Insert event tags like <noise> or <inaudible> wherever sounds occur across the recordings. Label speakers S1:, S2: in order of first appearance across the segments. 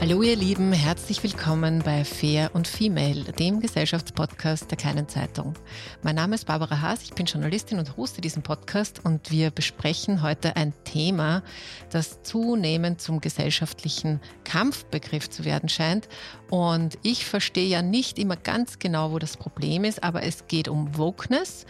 S1: Hallo ihr Lieben, herzlich willkommen bei Fair und Female, dem Gesellschaftspodcast der kleinen Zeitung. Mein Name ist Barbara Haas, ich bin Journalistin und hoste diesen Podcast und wir besprechen heute ein Thema, das zunehmend zum gesellschaftlichen Kampfbegriff zu werden scheint. Und ich verstehe ja nicht immer ganz genau, wo das Problem ist, aber es geht um Wokeness.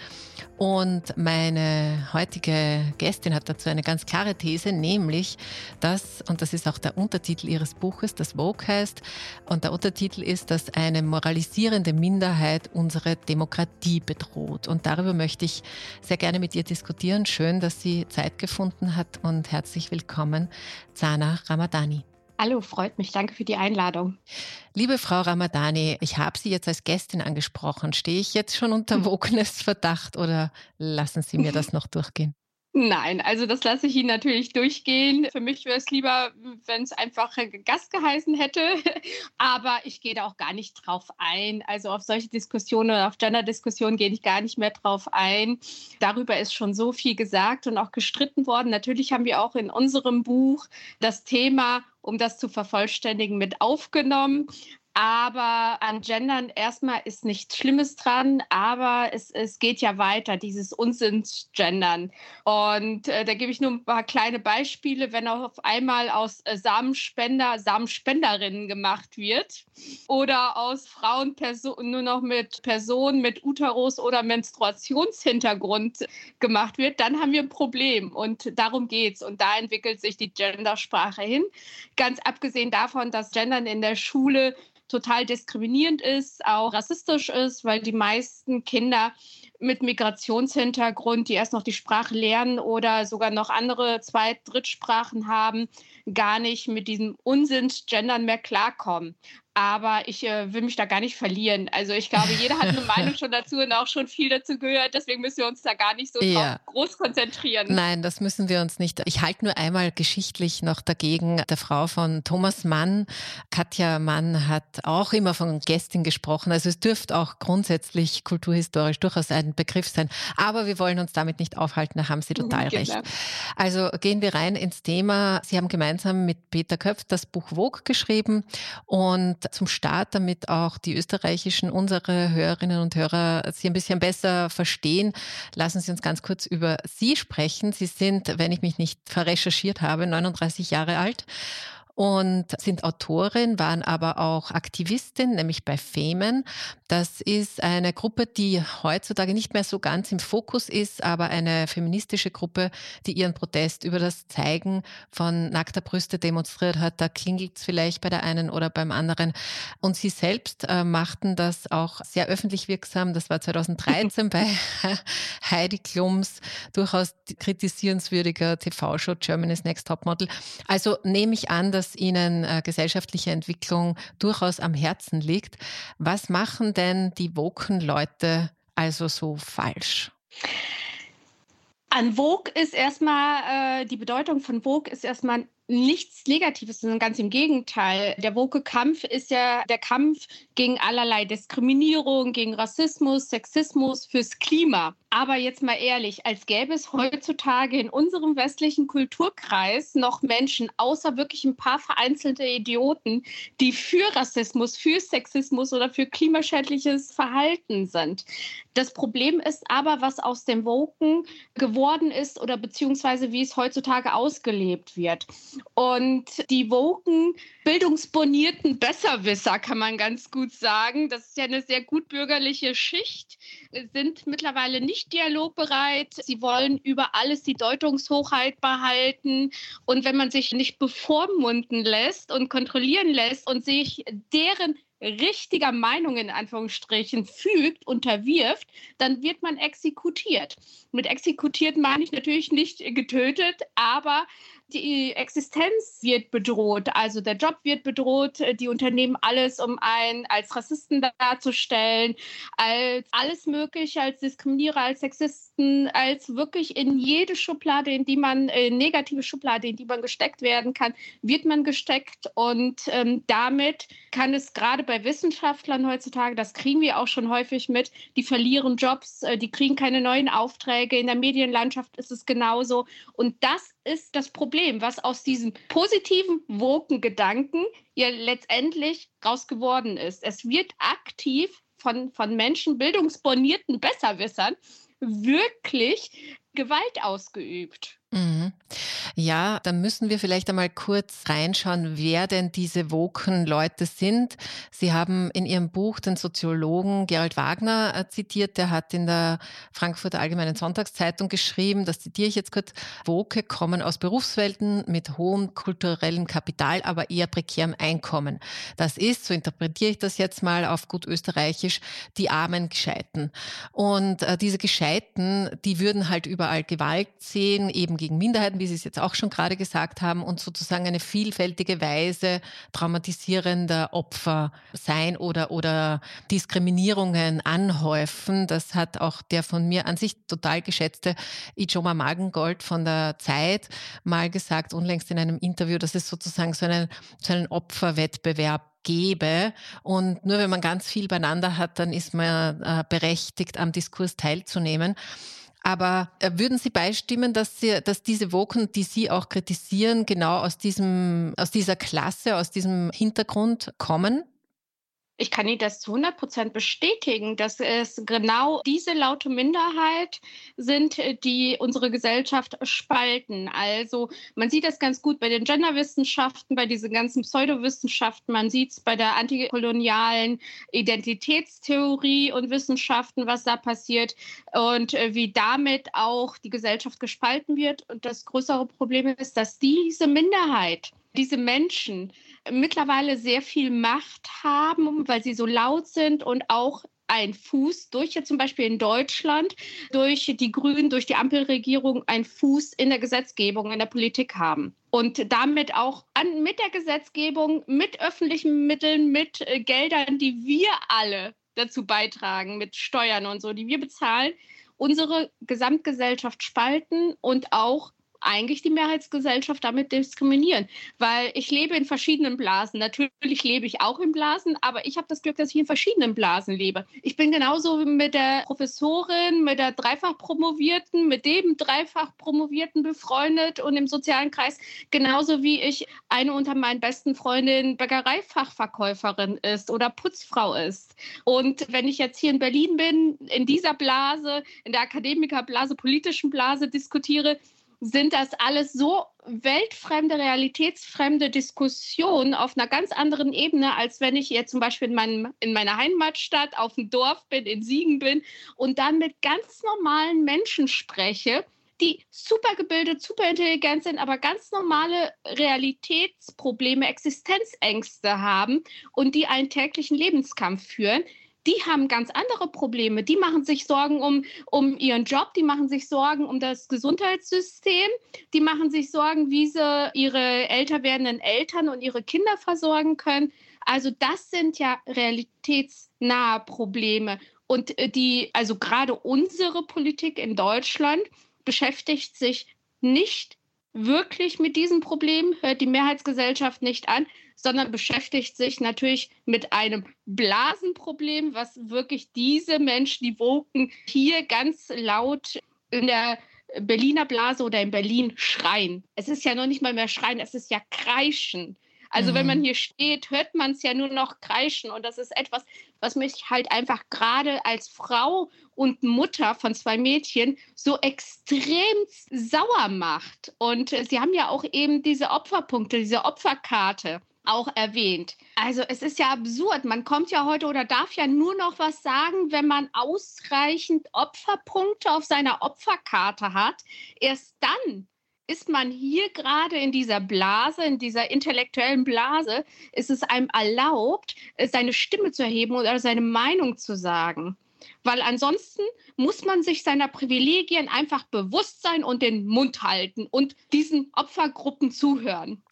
S1: Und meine heutige Gästin hat dazu eine ganz klare These, nämlich, dass, und das ist auch der Untertitel ihres Buches, das Vogue heißt, und der Untertitel ist, dass eine moralisierende Minderheit unsere Demokratie bedroht. Und darüber möchte ich sehr gerne mit ihr diskutieren. Schön, dass sie Zeit gefunden hat und herzlich willkommen, Zana Ramadani.
S2: Hallo, freut mich. Danke für die Einladung.
S1: Liebe Frau Ramadani, ich habe Sie jetzt als Gästin angesprochen. Stehe ich jetzt schon unter Wokeness-Verdacht oder lassen Sie mir das noch durchgehen?
S2: Nein, also das lasse ich Ihnen natürlich durchgehen. Für mich wäre es lieber, wenn es einfach Gast geheißen hätte. <laughs> Aber ich gehe da auch gar nicht drauf ein. Also auf solche Diskussionen oder auf Gender-Diskussionen gehe ich gar nicht mehr drauf ein. Darüber ist schon so viel gesagt und auch gestritten worden. Natürlich haben wir auch in unserem Buch das Thema um das zu vervollständigen, mit aufgenommen. Aber an Gendern erstmal ist nichts Schlimmes dran, aber es, es geht ja weiter, dieses Unsinns-Gendern. Und äh, da gebe ich nur ein paar kleine Beispiele, wenn auf einmal aus äh, Samenspender Samenspenderinnen gemacht wird oder aus Frauen nur noch mit Personen mit Uterus oder Menstruationshintergrund gemacht wird, dann haben wir ein Problem. Und darum geht es. Und da entwickelt sich die Gendersprache hin. Ganz abgesehen davon, dass Gendern in der Schule total diskriminierend ist, auch rassistisch ist, weil die meisten Kinder mit Migrationshintergrund, die erst noch die Sprache lernen oder sogar noch andere Zweit-, Drittsprachen haben, gar nicht mit diesem Unsinns-Gendern mehr klarkommen aber ich äh, will mich da gar nicht verlieren. Also ich glaube, jeder hat eine Meinung <laughs> schon dazu und auch schon viel dazu gehört. Deswegen müssen wir uns da gar nicht so ja. groß konzentrieren.
S1: Nein, das müssen wir uns nicht. Ich halte nur einmal geschichtlich noch dagegen. Der Frau von Thomas Mann, Katja Mann, hat auch immer von Gästin gesprochen. Also es dürfte auch grundsätzlich kulturhistorisch durchaus ein Begriff sein. Aber wir wollen uns damit nicht aufhalten. Da haben Sie total genau. recht. Also gehen wir rein ins Thema. Sie haben gemeinsam mit Peter Köpf das Buch Vogue geschrieben und zum Start, damit auch die österreichischen, unsere Hörerinnen und Hörer Sie ein bisschen besser verstehen, lassen Sie uns ganz kurz über Sie sprechen. Sie sind, wenn ich mich nicht verrecherchiert habe, 39 Jahre alt und sind Autorin, waren aber auch Aktivistin, nämlich bei Femen. Das ist eine Gruppe, die heutzutage nicht mehr so ganz im Fokus ist, aber eine feministische Gruppe, die ihren Protest über das Zeigen von nackter Brüste demonstriert hat. Da klingelt es vielleicht bei der einen oder beim anderen. Und sie selbst äh, machten das auch sehr öffentlich wirksam. Das war 2013 <laughs> bei Heidi Klums, durchaus kritisierenswürdiger TV-Show Germany's Next Topmodel. Also nehme ich an, dass dass Ihnen äh, gesellschaftliche Entwicklung durchaus am Herzen liegt. Was machen denn die Woken-Leute also so falsch?
S2: An Vogue ist erstmal, äh, die Bedeutung von Vogue ist erstmal nichts Negatives, sondern ganz im Gegenteil. Der Woke-Kampf ist ja der Kampf gegen allerlei Diskriminierung, gegen Rassismus, Sexismus, fürs Klima. Aber jetzt mal ehrlich, als gäbe es heutzutage in unserem westlichen Kulturkreis noch Menschen, außer wirklich ein paar vereinzelte Idioten, die für Rassismus, für Sexismus oder für klimaschädliches Verhalten sind. Das Problem ist aber, was aus dem Woken geworden ist oder beziehungsweise wie es heutzutage ausgelebt wird. Und die Woken, bildungsbonierten Besserwisser, kann man ganz gut sagen, das ist ja eine sehr gut bürgerliche Schicht, sind mittlerweile nicht dialogbereit. Sie wollen über alles die Deutungshochheit behalten. Und wenn man sich nicht bevormunden lässt und kontrollieren lässt und sich deren richtiger Meinung in Anführungsstrichen fügt, unterwirft, dann wird man exekutiert. Mit exekutiert meine ich natürlich nicht getötet, aber die Existenz wird bedroht, also der Job wird bedroht, die Unternehmen alles, um einen als Rassisten darzustellen, als alles Mögliche, als Diskriminierer, als Sexisten, als wirklich in jede Schublade, in die man, äh, negative Schublade, in die man gesteckt werden kann, wird man gesteckt. Und ähm, damit kann es gerade bei Wissenschaftlern heutzutage, das kriegen wir auch schon häufig mit, die verlieren Jobs, äh, die kriegen keine neuen Aufträge, in der Medienlandschaft ist es genauso. Und das ist das Problem, was aus diesem positiven, woken Gedanken ja letztendlich raus geworden ist. Es wird aktiv von, von Menschen, bildungsbonierten Besserwissern, wirklich Gewalt ausgeübt.
S1: Mhm. Ja, dann müssen wir vielleicht einmal kurz reinschauen, wer denn diese woken Leute sind. Sie haben in Ihrem Buch den Soziologen Gerald Wagner äh, zitiert. Der hat in der Frankfurter Allgemeinen Sonntagszeitung geschrieben, das zitiere ich jetzt kurz, Woke kommen aus Berufswelten mit hohem kulturellem Kapital, aber eher prekärem Einkommen. Das ist, so interpretiere ich das jetzt mal auf gut österreichisch, die armen Gescheiten. Und äh, diese Gescheiten, die würden halt überall Gewalt sehen, eben gegen Minderheiten, wie Sie es jetzt auch schon gerade gesagt haben, und sozusagen eine vielfältige Weise traumatisierender Opfer sein oder, oder Diskriminierungen anhäufen. Das hat auch der von mir an sich total geschätzte Ijoma Magengold von der Zeit mal gesagt, unlängst in einem Interview, dass es sozusagen so einen, so einen Opferwettbewerb gebe. Und nur wenn man ganz viel beieinander hat, dann ist man äh, berechtigt, am Diskurs teilzunehmen. Aber äh, würden Sie beistimmen, dass, Sie, dass diese Woken, die Sie auch kritisieren, genau aus, diesem, aus dieser Klasse, aus diesem Hintergrund kommen?
S2: Ich kann Ihnen das zu 100 Prozent bestätigen, dass es genau diese laute Minderheit sind, die unsere Gesellschaft spalten. Also man sieht das ganz gut bei den Genderwissenschaften, bei diesen ganzen Pseudowissenschaften. Man sieht es bei der antikolonialen Identitätstheorie und Wissenschaften, was da passiert und äh, wie damit auch die Gesellschaft gespalten wird. Und das größere Problem ist, dass diese Minderheit, diese Menschen mittlerweile sehr viel Macht haben, weil sie so laut sind und auch ein Fuß durch jetzt zum Beispiel in Deutschland, durch die Grünen, durch die Ampelregierung ein Fuß in der Gesetzgebung, in der Politik haben. Und damit auch an, mit der Gesetzgebung, mit öffentlichen Mitteln, mit äh, Geldern, die wir alle dazu beitragen, mit Steuern und so, die wir bezahlen, unsere Gesamtgesellschaft spalten und auch eigentlich die Mehrheitsgesellschaft damit diskriminieren, weil ich lebe in verschiedenen Blasen. Natürlich lebe ich auch in Blasen, aber ich habe das Glück, dass ich in verschiedenen Blasen lebe. Ich bin genauso mit der Professorin, mit der dreifach Promovierten, mit dem dreifach Promovierten befreundet und im sozialen Kreis, genauso wie ich eine unter meinen besten Freundinnen Bäckereifachverkäuferin ist oder Putzfrau ist. Und wenn ich jetzt hier in Berlin bin, in dieser Blase, in der Akademikerblase, politischen Blase diskutiere, sind das alles so weltfremde, realitätsfremde Diskussionen auf einer ganz anderen Ebene, als wenn ich jetzt zum Beispiel in, meinem, in meiner Heimatstadt auf dem Dorf bin, in Siegen bin und dann mit ganz normalen Menschen spreche, die super gebildet, super intelligent sind, aber ganz normale Realitätsprobleme, Existenzängste haben und die einen täglichen Lebenskampf führen die haben ganz andere Probleme. Die machen sich Sorgen um, um ihren Job, die machen sich Sorgen um das Gesundheitssystem, die machen sich Sorgen, wie sie ihre älter werdenden Eltern und ihre Kinder versorgen können. Also das sind ja realitätsnahe Probleme. Und äh, die, also gerade unsere Politik in Deutschland beschäftigt sich nicht wirklich mit diesem Problem, hört die Mehrheitsgesellschaft nicht an, sondern beschäftigt sich natürlich mit einem Blasenproblem, was wirklich diese Menschen, die Woken, hier ganz laut in der Berliner Blase oder in Berlin schreien. Es ist ja noch nicht mal mehr schreien, es ist ja kreischen. Also mhm. wenn man hier steht, hört man es ja nur noch kreischen. Und das ist etwas, was mich halt einfach gerade als Frau und Mutter von zwei Mädchen so extrem sauer macht. Und Sie haben ja auch eben diese Opferpunkte, diese Opferkarte auch erwähnt. Also es ist ja absurd. Man kommt ja heute oder darf ja nur noch was sagen, wenn man ausreichend Opferpunkte auf seiner Opferkarte hat. Erst dann ist man hier gerade in dieser Blase, in dieser intellektuellen Blase, ist es einem erlaubt, seine Stimme zu erheben oder seine Meinung zu sagen. Weil ansonsten muss man sich seiner Privilegien einfach bewusst sein und den Mund halten und diesen Opfergruppen zuhören.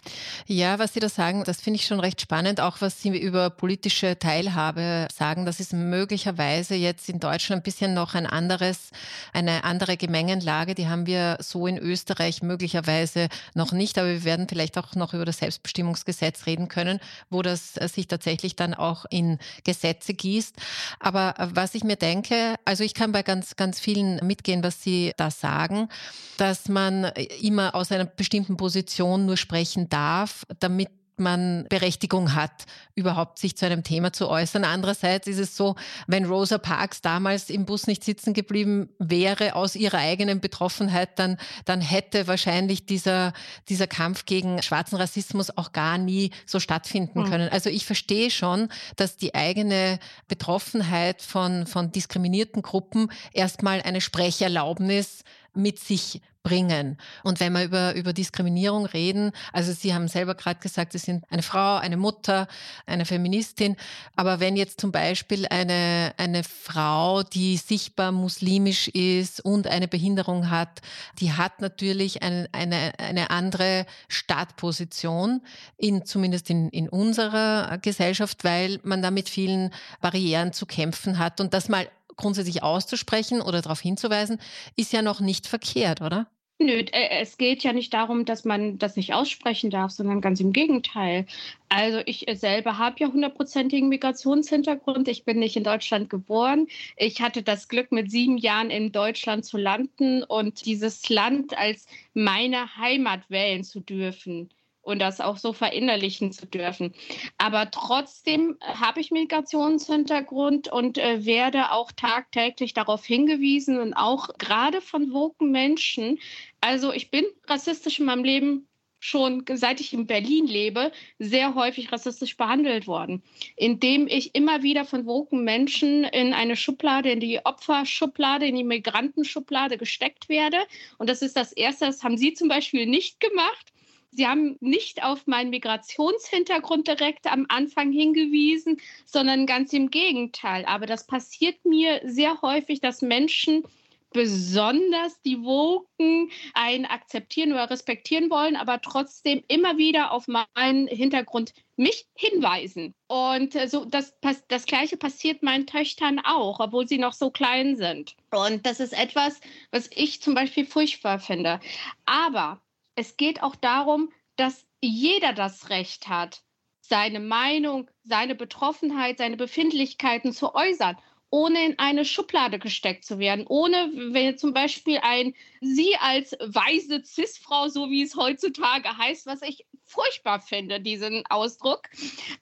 S1: Ja, was Sie da sagen, das finde ich schon recht spannend, auch was Sie über politische Teilhabe sagen. Das ist möglicherweise jetzt in Deutschland ein bisschen noch ein anderes, eine andere Gemengenlage. Die haben wir so in Österreich möglicherweise noch nicht, aber wir werden vielleicht auch noch über das Selbstbestimmungsgesetz reden können, wo das sich tatsächlich dann auch in Gesetze gießt. Aber was ich mir denke, also ich kann bei ganz, ganz vielen mitgehen, was Sie da sagen, dass man immer aus einer bestimmten Position nur sprechen darf, damit man Berechtigung hat, überhaupt sich zu einem Thema zu äußern. Andererseits ist es so, wenn Rosa Parks damals im Bus nicht sitzen geblieben wäre aus ihrer eigenen Betroffenheit, dann, dann hätte wahrscheinlich dieser, dieser Kampf gegen schwarzen Rassismus auch gar nie so stattfinden mhm. können. Also ich verstehe schon, dass die eigene Betroffenheit von, von diskriminierten Gruppen erstmal eine Sprecherlaubnis mit sich bringen. Und wenn wir über, über Diskriminierung reden, also Sie haben selber gerade gesagt, Sie sind eine Frau, eine Mutter, eine Feministin, aber wenn jetzt zum Beispiel eine, eine Frau, die sichtbar muslimisch ist und eine Behinderung hat, die hat natürlich eine, eine, eine andere Startposition, in, zumindest in, in unserer Gesellschaft, weil man da mit vielen Barrieren zu kämpfen hat. Und das mal grundsätzlich auszusprechen oder darauf hinzuweisen, ist ja noch nicht verkehrt, oder?
S2: Nö, äh, es geht ja nicht darum, dass man das nicht aussprechen darf, sondern ganz im Gegenteil. Also ich selber habe ja hundertprozentigen Migrationshintergrund. Ich bin nicht in Deutschland geboren. Ich hatte das Glück, mit sieben Jahren in Deutschland zu landen und dieses Land als meine Heimat wählen zu dürfen und das auch so verinnerlichen zu dürfen. Aber trotzdem habe ich Migrationshintergrund und äh, werde auch tagtäglich darauf hingewiesen und auch gerade von woken Menschen. Also ich bin rassistisch in meinem Leben schon seit ich in Berlin lebe, sehr häufig rassistisch behandelt worden, indem ich immer wieder von woken Menschen in eine Schublade, in die Opferschublade, in die Migrantenschublade gesteckt werde. Und das ist das Erste, das haben Sie zum Beispiel nicht gemacht. Sie haben nicht auf meinen Migrationshintergrund direkt am Anfang hingewiesen, sondern ganz im Gegenteil. Aber das passiert mir sehr häufig, dass Menschen besonders die Woken einen akzeptieren oder respektieren wollen, aber trotzdem immer wieder auf meinen Hintergrund mich hinweisen. Und äh, so das, das Gleiche passiert meinen Töchtern auch, obwohl sie noch so klein sind. Und das ist etwas, was ich zum Beispiel furchtbar finde. Aber es geht auch darum, dass jeder das Recht hat, seine Meinung, seine Betroffenheit, seine Befindlichkeiten zu äußern, ohne in eine Schublade gesteckt zu werden, ohne, wenn zum Beispiel ein Sie als weise Cis-Frau, so wie es heutzutage heißt, was ich furchtbar finde, diesen Ausdruck,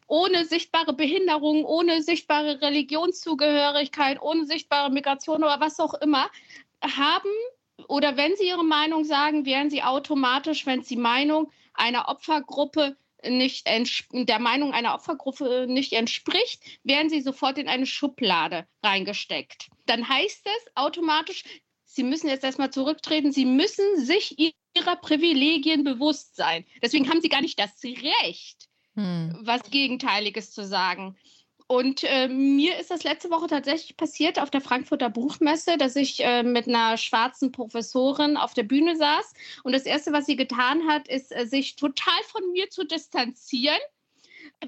S2: ohne sichtbare Behinderung, ohne sichtbare Religionszugehörigkeit, ohne sichtbare Migration oder was auch immer, haben oder wenn Sie Ihre Meinung sagen, wären Sie automatisch, wenn Sie Meinung einer Opfergruppe nicht der Meinung einer Opfergruppe nicht entspricht, werden sie sofort in eine Schublade reingesteckt. Dann heißt es automatisch, sie müssen jetzt erstmal zurücktreten, sie müssen sich ihrer Privilegien bewusst sein. Deswegen haben sie gar nicht das Recht, hm. was Gegenteiliges zu sagen. Und äh, mir ist das letzte Woche tatsächlich passiert auf der Frankfurter Buchmesse, dass ich äh, mit einer schwarzen Professorin auf der Bühne saß. Und das Erste, was sie getan hat, ist, äh, sich total von mir zu distanzieren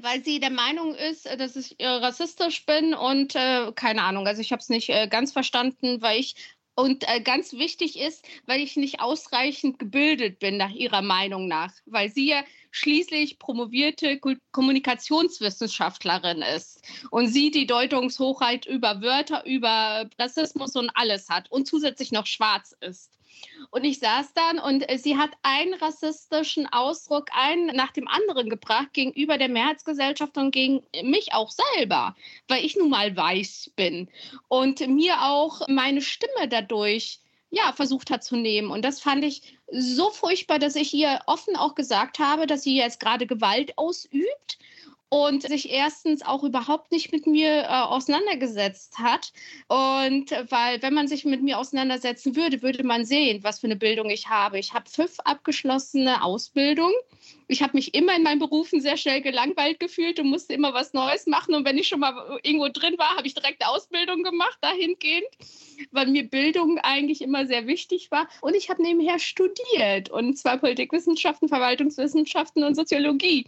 S2: weil sie der Meinung ist, äh, dass ich äh, rassistisch bin und äh, keine Ahnung, also ich habe es nicht ganz verstanden, weil ich Und äh, ganz wichtig ist, weil ich nicht ausreichend gebildet bin, nach ihrer Meinung nach, weil sie ja schließlich promovierte Kommunikationswissenschaftlerin ist und sie die Deutungshochheit über Wörter, über Rassismus und alles hat und zusätzlich noch schwarz ist. Und ich saß dann und äh, sie hat einen rassistischen Ausdruck einen nach dem anderen gebracht gegenüber der Mehrheitsgesellschaft und gegen mich auch selber, weil ich nun mal weiß bin und mir auch meine Stimme dadurch ja, versucht hat zu nehmen. Und das fand ich so furchtbar, dass ich ihr offen auch gesagt habe, dass sie jetzt gerade Gewalt ausübt und sich erstens auch überhaupt nicht mit mir äh, auseinandergesetzt hat. Und weil, wenn man sich mit mir auseinandersetzen würde, würde man sehen, was für eine Bildung ich habe. Ich habe fünf abgeschlossene Ausbildungen ich habe mich immer in meinen Berufen sehr schnell gelangweilt gefühlt und musste immer was Neues machen. Und wenn ich schon mal irgendwo drin war, habe ich direkt Ausbildung gemacht dahingehend, weil mir Bildung eigentlich immer sehr wichtig war. Und ich habe nebenher studiert und zwar Politikwissenschaften, Verwaltungswissenschaften und Soziologie.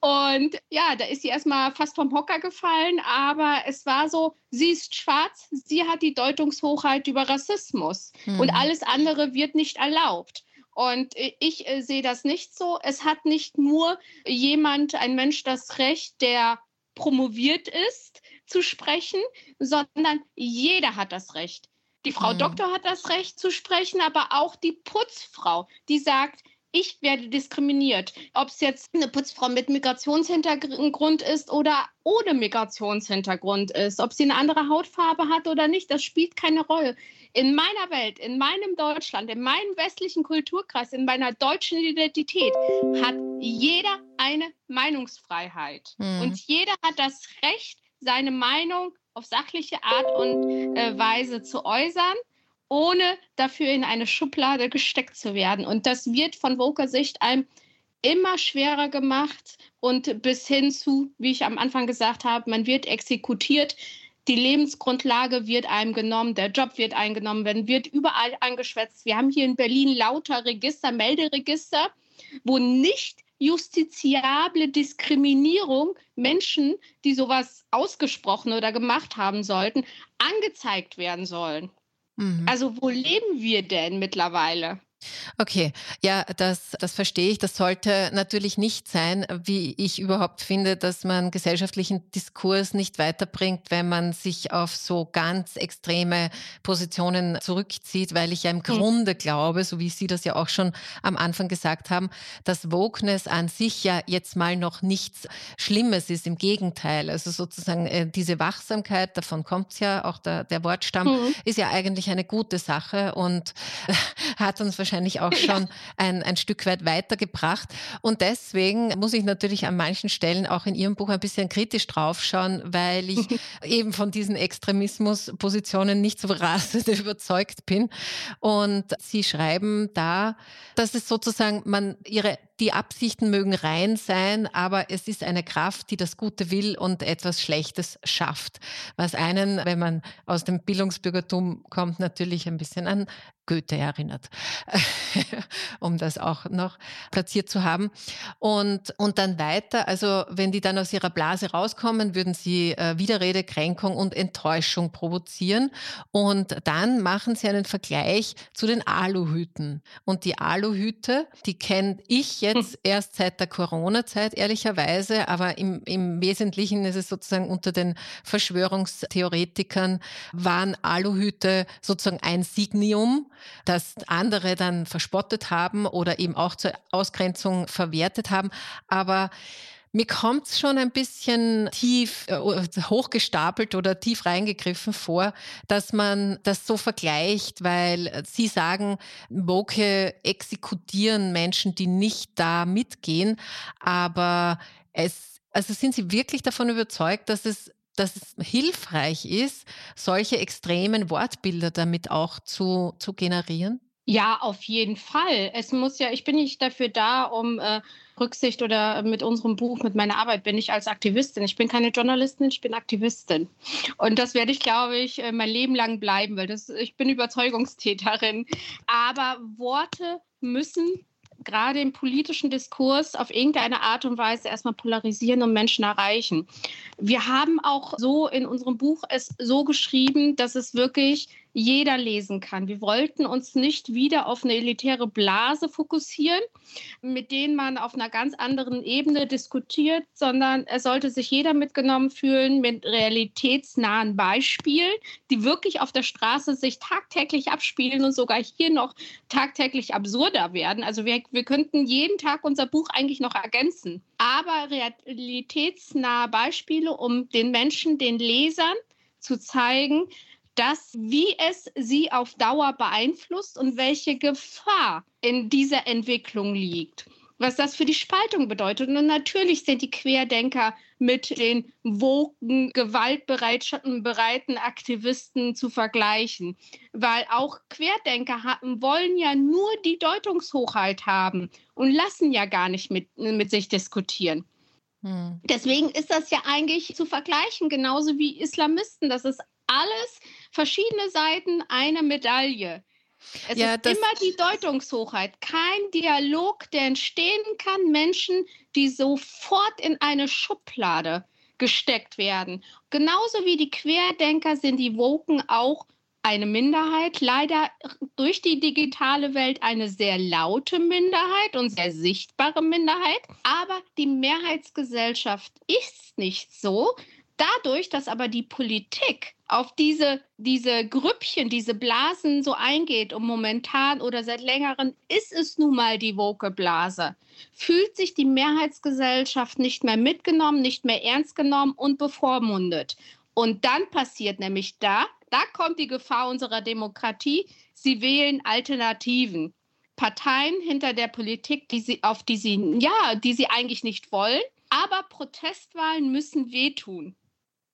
S2: Und ja, da ist sie erstmal fast vom Hocker gefallen, aber es war so, sie ist schwarz, sie hat die Deutungshochheit über Rassismus mhm. und alles andere wird nicht erlaubt. Und ich äh, sehe das nicht so. Es hat nicht nur jemand, ein Mensch, das Recht, der promoviert ist, zu sprechen, sondern jeder hat das Recht. Die Frau mhm. Doktor hat das Recht zu sprechen, aber auch die Putzfrau, die sagt, ich werde diskriminiert. Ob es jetzt eine Putzfrau mit Migrationshintergrund ist oder ohne Migrationshintergrund ist, ob sie eine andere Hautfarbe hat oder nicht, das spielt keine Rolle. In meiner Welt, in meinem Deutschland, in meinem westlichen Kulturkreis, in meiner deutschen Identität hat jeder eine Meinungsfreiheit. Mhm. Und jeder hat das Recht, seine Meinung auf sachliche Art und äh, Weise zu äußern ohne dafür in eine Schublade gesteckt zu werden. Und das wird von Woker Sicht einem immer schwerer gemacht und bis hin zu, wie ich am Anfang gesagt habe, man wird exekutiert, die Lebensgrundlage wird einem genommen, der Job wird eingenommen, werden wird überall angeschwätzt. Wir haben hier in Berlin lauter Register, Melderegister, wo nicht justiziable Diskriminierung Menschen, die sowas ausgesprochen oder gemacht haben sollten, angezeigt werden sollen. Mhm. Also wo leben wir denn mittlerweile?
S1: Okay, ja, das, das verstehe ich. Das sollte natürlich nicht sein, wie ich überhaupt finde, dass man gesellschaftlichen Diskurs nicht weiterbringt, wenn man sich auf so ganz extreme Positionen zurückzieht, weil ich ja im hm. Grunde glaube, so wie Sie das ja auch schon am Anfang gesagt haben, dass Wokeness an sich ja jetzt mal noch nichts Schlimmes ist. Im Gegenteil, also sozusagen äh, diese Wachsamkeit, davon kommt es ja, auch der, der Wortstamm, mhm. ist ja eigentlich eine gute Sache und <laughs> hat uns wahrscheinlich wahrscheinlich auch <laughs> schon ein, ein Stück weit weitergebracht. Und deswegen muss ich natürlich an manchen Stellen auch in Ihrem Buch ein bisschen kritisch draufschauen, weil ich <laughs> eben von diesen Extremismuspositionen nicht so rasend <laughs> überzeugt bin. Und Sie schreiben da, dass es sozusagen man ihre die Absichten mögen rein sein, aber es ist eine Kraft, die das Gute will und etwas Schlechtes schafft. Was einen, wenn man aus dem Bildungsbürgertum kommt, natürlich ein bisschen an Goethe erinnert, <laughs> um das auch noch platziert zu haben. Und, und dann weiter, also wenn die dann aus ihrer Blase rauskommen, würden sie äh, Widerrede, Kränkung und Enttäuschung provozieren. Und dann machen sie einen Vergleich zu den Aluhüten. Und die Aluhüte, die kenne ich jetzt erst seit der Corona-Zeit, ehrlicherweise, aber im, im Wesentlichen ist es sozusagen unter den Verschwörungstheoretikern waren Aluhüte sozusagen ein Signium das andere dann verspottet haben oder eben auch zur Ausgrenzung verwertet haben. Aber mir kommt es schon ein bisschen tief äh, hochgestapelt oder tief reingegriffen vor, dass man das so vergleicht, weil Sie sagen, Woke exekutieren Menschen, die nicht da mitgehen, aber es, also sind Sie wirklich davon überzeugt, dass es dass es hilfreich ist, solche extremen Wortbilder damit auch zu, zu generieren?
S2: Ja, auf jeden Fall. Es muss ja, ich bin nicht dafür da, um äh, Rücksicht oder mit unserem Buch, mit meiner Arbeit bin ich als Aktivistin. Ich bin keine Journalistin, ich bin Aktivistin. Und das werde ich, glaube ich, äh, mein Leben lang bleiben, weil das, ich bin Überzeugungstäterin. Aber Worte müssen gerade im politischen Diskurs auf irgendeine Art und Weise erstmal polarisieren und Menschen erreichen. Wir haben auch so in unserem Buch es so geschrieben, dass es wirklich jeder lesen kann. Wir wollten uns nicht wieder auf eine elitäre Blase fokussieren, mit denen man auf einer ganz anderen Ebene diskutiert, sondern es sollte sich jeder mitgenommen fühlen mit realitätsnahen Beispielen, die wirklich auf der Straße sich tagtäglich abspielen und sogar hier noch tagtäglich absurder werden. Also wir, wir könnten jeden Tag unser Buch eigentlich noch ergänzen. Aber realitätsnahe Beispiele, um den Menschen, den Lesern zu zeigen, das, wie es sie auf Dauer beeinflusst und welche Gefahr in dieser Entwicklung liegt. Was das für die Spaltung bedeutet. Und natürlich sind die Querdenker mit den woken, gewaltbereiten Aktivisten zu vergleichen. Weil auch Querdenker haben, wollen ja nur die Deutungshochheit haben und lassen ja gar nicht mit, mit sich diskutieren. Hm. Deswegen ist das ja eigentlich zu vergleichen, genauso wie Islamisten. Das ist alles verschiedene Seiten einer Medaille. Es ja, ist immer die Deutungshochheit, kein Dialog, der entstehen kann, Menschen, die sofort in eine Schublade gesteckt werden. Genauso wie die Querdenker sind die Woken auch eine Minderheit, leider durch die digitale Welt eine sehr laute Minderheit und sehr sichtbare Minderheit. Aber die Mehrheitsgesellschaft ist nicht so. Dadurch, dass aber die Politik auf diese, diese Grüppchen, diese Blasen so eingeht und momentan oder seit längerem ist es nun mal die Woke-Blase, fühlt sich die Mehrheitsgesellschaft nicht mehr mitgenommen, nicht mehr ernst genommen und bevormundet. Und dann passiert nämlich da, da kommt die Gefahr unserer Demokratie, sie wählen Alternativen. Parteien hinter der Politik, die sie, auf die sie, ja, die sie eigentlich nicht wollen. Aber Protestwahlen müssen wehtun.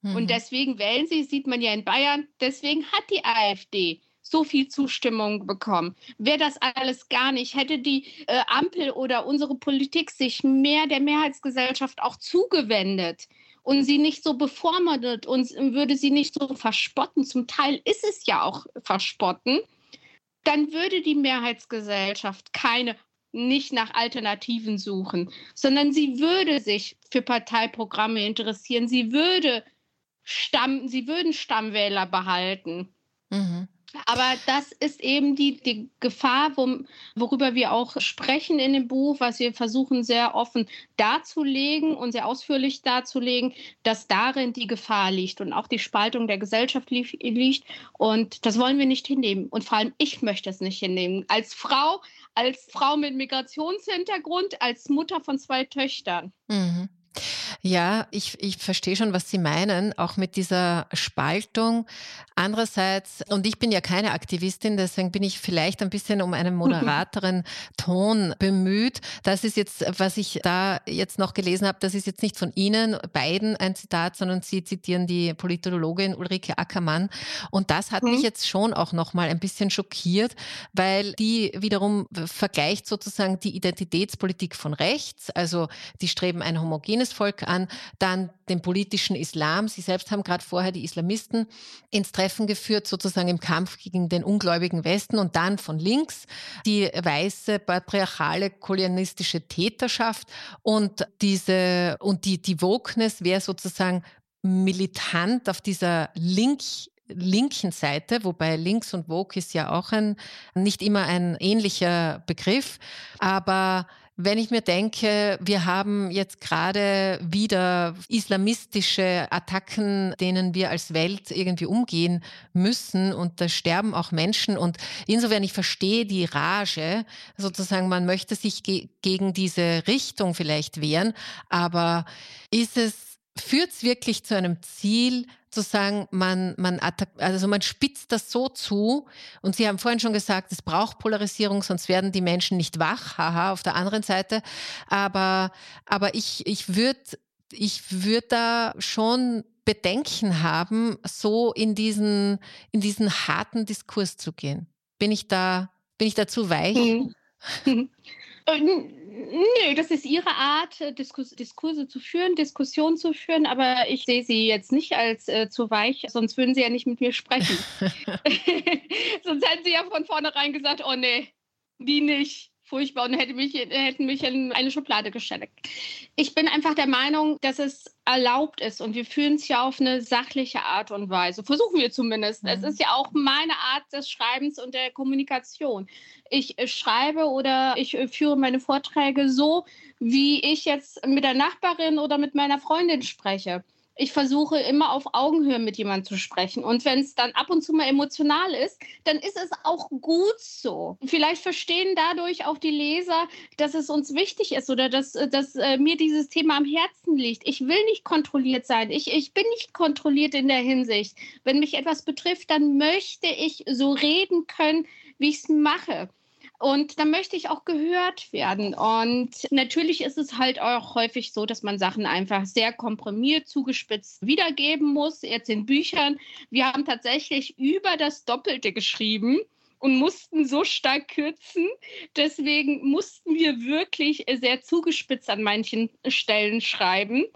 S2: Und mhm. deswegen wählen sie, sieht man ja in Bayern, deswegen hat die AfD so viel Zustimmung bekommen. Wäre das alles gar nicht, hätte die äh, Ampel oder unsere Politik sich mehr der Mehrheitsgesellschaft auch zugewendet und sie nicht so bevormundet und würde sie nicht so verspotten, zum Teil ist es ja auch verspotten, dann würde die Mehrheitsgesellschaft keine nicht nach Alternativen suchen, sondern sie würde sich für Parteiprogramme interessieren, sie würde Stamm, sie würden Stammwähler behalten. Mhm. Aber das ist eben die, die Gefahr, wo, worüber wir auch sprechen in dem Buch, was wir versuchen sehr offen darzulegen und sehr ausführlich darzulegen, dass darin die Gefahr liegt und auch die Spaltung der Gesellschaft li liegt. Und das wollen wir nicht hinnehmen. Und vor allem ich möchte es nicht hinnehmen. Als Frau, als Frau mit Migrationshintergrund, als Mutter von zwei Töchtern.
S1: Mhm. Ja, ich, ich verstehe schon, was Sie meinen, auch mit dieser Spaltung. Andererseits, und ich bin ja keine Aktivistin, deswegen bin ich vielleicht ein bisschen um einen moderateren <laughs> Ton bemüht. Das ist jetzt, was ich da jetzt noch gelesen habe, das ist jetzt nicht von Ihnen beiden ein Zitat, sondern Sie zitieren die Politologin Ulrike Ackermann. Und das hat mhm. mich jetzt schon auch noch mal ein bisschen schockiert, weil die wiederum vergleicht sozusagen die Identitätspolitik von rechts, also die streben ein homogenes Volk an, dann den politischen Islam. Sie selbst haben gerade vorher die Islamisten ins Treffen geführt, sozusagen im Kampf gegen den ungläubigen Westen und dann von links die weiße patriarchale kolonialistische Täterschaft und diese und die die Wokeness wäre sozusagen militant auf dieser link linken Seite, wobei links und woke ist ja auch ein nicht immer ein ähnlicher Begriff, aber wenn ich mir denke, wir haben jetzt gerade wieder islamistische Attacken, denen wir als Welt irgendwie umgehen müssen und da sterben auch Menschen. Und insofern ich verstehe die Rage, sozusagen man möchte sich ge gegen diese Richtung vielleicht wehren, aber ist es führt es wirklich zu einem Ziel, zu sagen, man, man, also man spitzt das so zu. Und Sie haben vorhin schon gesagt, es braucht Polarisierung, sonst werden die Menschen nicht wach. Haha, auf der anderen Seite. Aber, aber ich, ich würde ich würde da schon Bedenken haben, so in diesen, in diesen harten Diskurs zu gehen. Bin ich da, bin ich da zu weich?
S2: Hm. <laughs> Nö, das ist Ihre Art, äh, Diskus Diskurse zu führen, Diskussionen zu führen, aber ich sehe Sie jetzt nicht als äh, zu weich, sonst würden Sie ja nicht mit mir sprechen. <laughs> <laughs> sonst hätten Sie ja von vornherein gesagt, oh nee, die nicht. Furchtbar und hätte mich, hätten mich in eine Schublade gesteckt. Ich bin einfach der Meinung, dass es erlaubt ist und wir führen es ja auf eine sachliche Art und Weise. Versuchen wir zumindest. Mhm. Es ist ja auch meine Art des Schreibens und der Kommunikation. Ich schreibe oder ich führe meine Vorträge so, wie ich jetzt mit der Nachbarin oder mit meiner Freundin spreche ich versuche immer auf Augenhöhe mit jemandem zu sprechen. Und wenn es dann ab und zu mal emotional ist, dann ist es auch gut so. Vielleicht verstehen dadurch auch die Leser, dass es uns wichtig ist oder dass, dass äh, mir dieses Thema am Herzen liegt. Ich will nicht kontrolliert sein. Ich, ich bin nicht kontrolliert in der Hinsicht. Wenn mich etwas betrifft, dann möchte ich so reden können, wie ich es mache. Und da möchte ich auch gehört werden. Und natürlich ist es halt auch häufig so, dass man Sachen einfach sehr komprimiert, zugespitzt wiedergeben muss. Jetzt in Büchern. Wir haben tatsächlich über das Doppelte geschrieben und mussten so stark kürzen. Deswegen mussten wir wirklich sehr zugespitzt an manchen Stellen schreiben,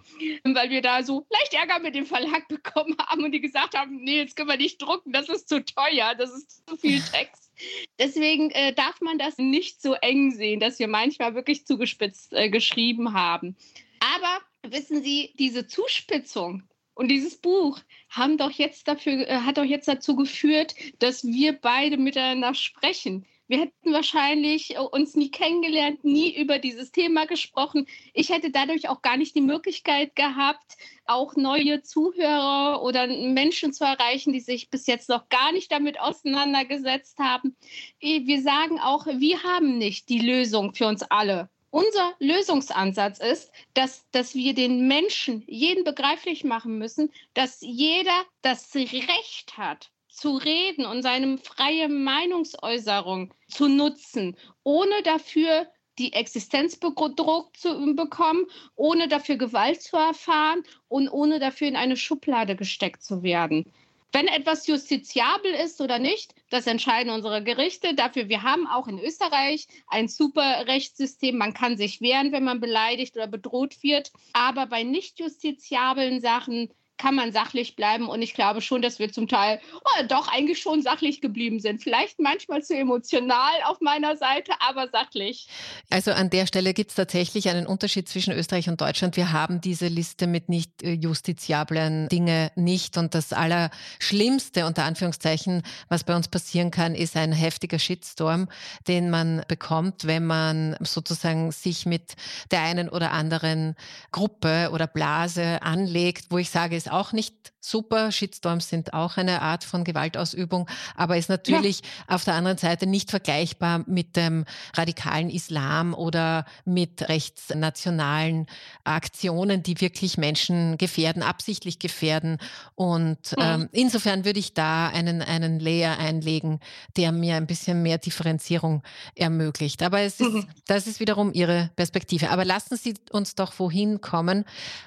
S2: weil wir da so leicht Ärger mit dem Verlag <laughs> bekommen haben und die gesagt haben, nee, jetzt können wir nicht drucken, das ist zu teuer, das ist zu viel <laughs> Text. Deswegen äh, darf man das nicht so eng sehen, dass wir manchmal wirklich zugespitzt äh, geschrieben haben. Aber wissen Sie, diese Zuspitzung und dieses Buch haben doch jetzt dafür, äh, hat doch jetzt dazu geführt, dass wir beide miteinander sprechen. Wir hätten wahrscheinlich äh, uns nie kennengelernt, nie über dieses Thema gesprochen. Ich hätte dadurch auch gar nicht die Möglichkeit gehabt, auch neue Zuhörer oder Menschen zu erreichen, die sich bis jetzt noch gar nicht damit auseinandergesetzt haben. Wir sagen auch, wir haben nicht die Lösung für uns alle. Unser Lösungsansatz ist, dass, dass wir den Menschen, jeden begreiflich machen müssen, dass jeder das Recht hat, zu reden und seine freie Meinungsäußerung zu nutzen, ohne dafür die Existenz bedroht zu bekommen, ohne dafür Gewalt zu erfahren und ohne dafür in eine Schublade gesteckt zu werden. Wenn etwas justiziabel ist oder nicht, das entscheiden unsere Gerichte. Dafür, wir haben auch in Österreich ein super Rechtssystem. Man kann sich wehren, wenn man beleidigt oder bedroht wird. Aber bei nicht justiziablen Sachen kann man sachlich bleiben. Und ich glaube schon, dass wir zum Teil oh, doch eigentlich schon sachlich geblieben sind. Vielleicht manchmal zu emotional auf meiner Seite, aber sachlich.
S1: Also an der Stelle gibt es tatsächlich einen Unterschied zwischen Österreich und Deutschland. Wir haben diese Liste mit nicht äh, justiziablen Dinge nicht. Und das Allerschlimmste, unter Anführungszeichen, was bei uns passieren kann, ist ein heftiger Shitstorm, den man bekommt, wenn man sozusagen sich mit der einen oder anderen Gruppe oder Blase anlegt, wo ich sage, auch nicht super. Shitstorms sind auch eine Art von Gewaltausübung, aber ist natürlich ja. auf der anderen Seite nicht vergleichbar mit dem radikalen Islam oder mit rechtsnationalen Aktionen, die wirklich Menschen gefährden, absichtlich gefährden. Und mhm. ähm, insofern würde ich da einen, einen Layer einlegen, der mir ein bisschen mehr Differenzierung ermöglicht. Aber es ist, mhm. das ist wiederum Ihre Perspektive. Aber lassen Sie uns doch wohin kommen,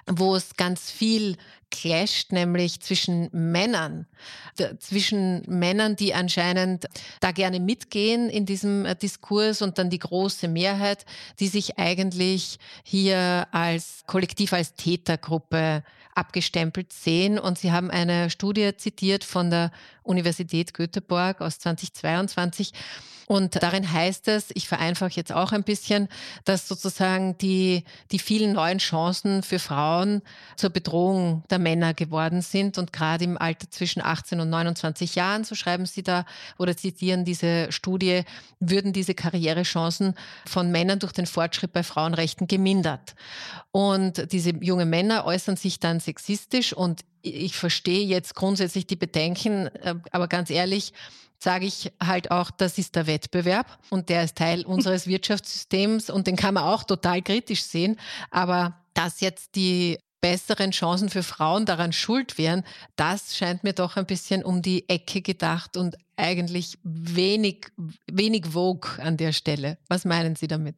S1: wo es ganz viel clasht, nämlich zwischen Männern, zwischen Männern, die anscheinend da gerne mitgehen in diesem äh, Diskurs und dann die große Mehrheit, die sich eigentlich hier als Kollektiv, als Tätergruppe abgestempelt sehen. Und Sie haben eine Studie zitiert von der Universität Göteborg aus 2022 und darin heißt es, ich vereinfache jetzt auch ein bisschen, dass sozusagen die, die vielen neuen Chancen für Frauen zur Bedrohung der Männer geworden sind. Und gerade im Alter zwischen 18 und 29 Jahren, so schreiben Sie da oder zitieren diese Studie, würden diese Karrierechancen von Männern durch den Fortschritt bei Frauenrechten gemindert. Und diese jungen Männer äußern sich dann sexistisch und ich verstehe jetzt grundsätzlich die Bedenken, äh, aber ganz ehrlich, sage ich halt auch, das ist der Wettbewerb und der ist Teil unseres <laughs> Wirtschaftssystems und den kann man auch total kritisch sehen. Aber dass jetzt die besseren Chancen für Frauen daran schuld wären, das scheint mir doch ein bisschen um die Ecke gedacht und eigentlich wenig, wenig Vogue an der Stelle. Was meinen Sie damit?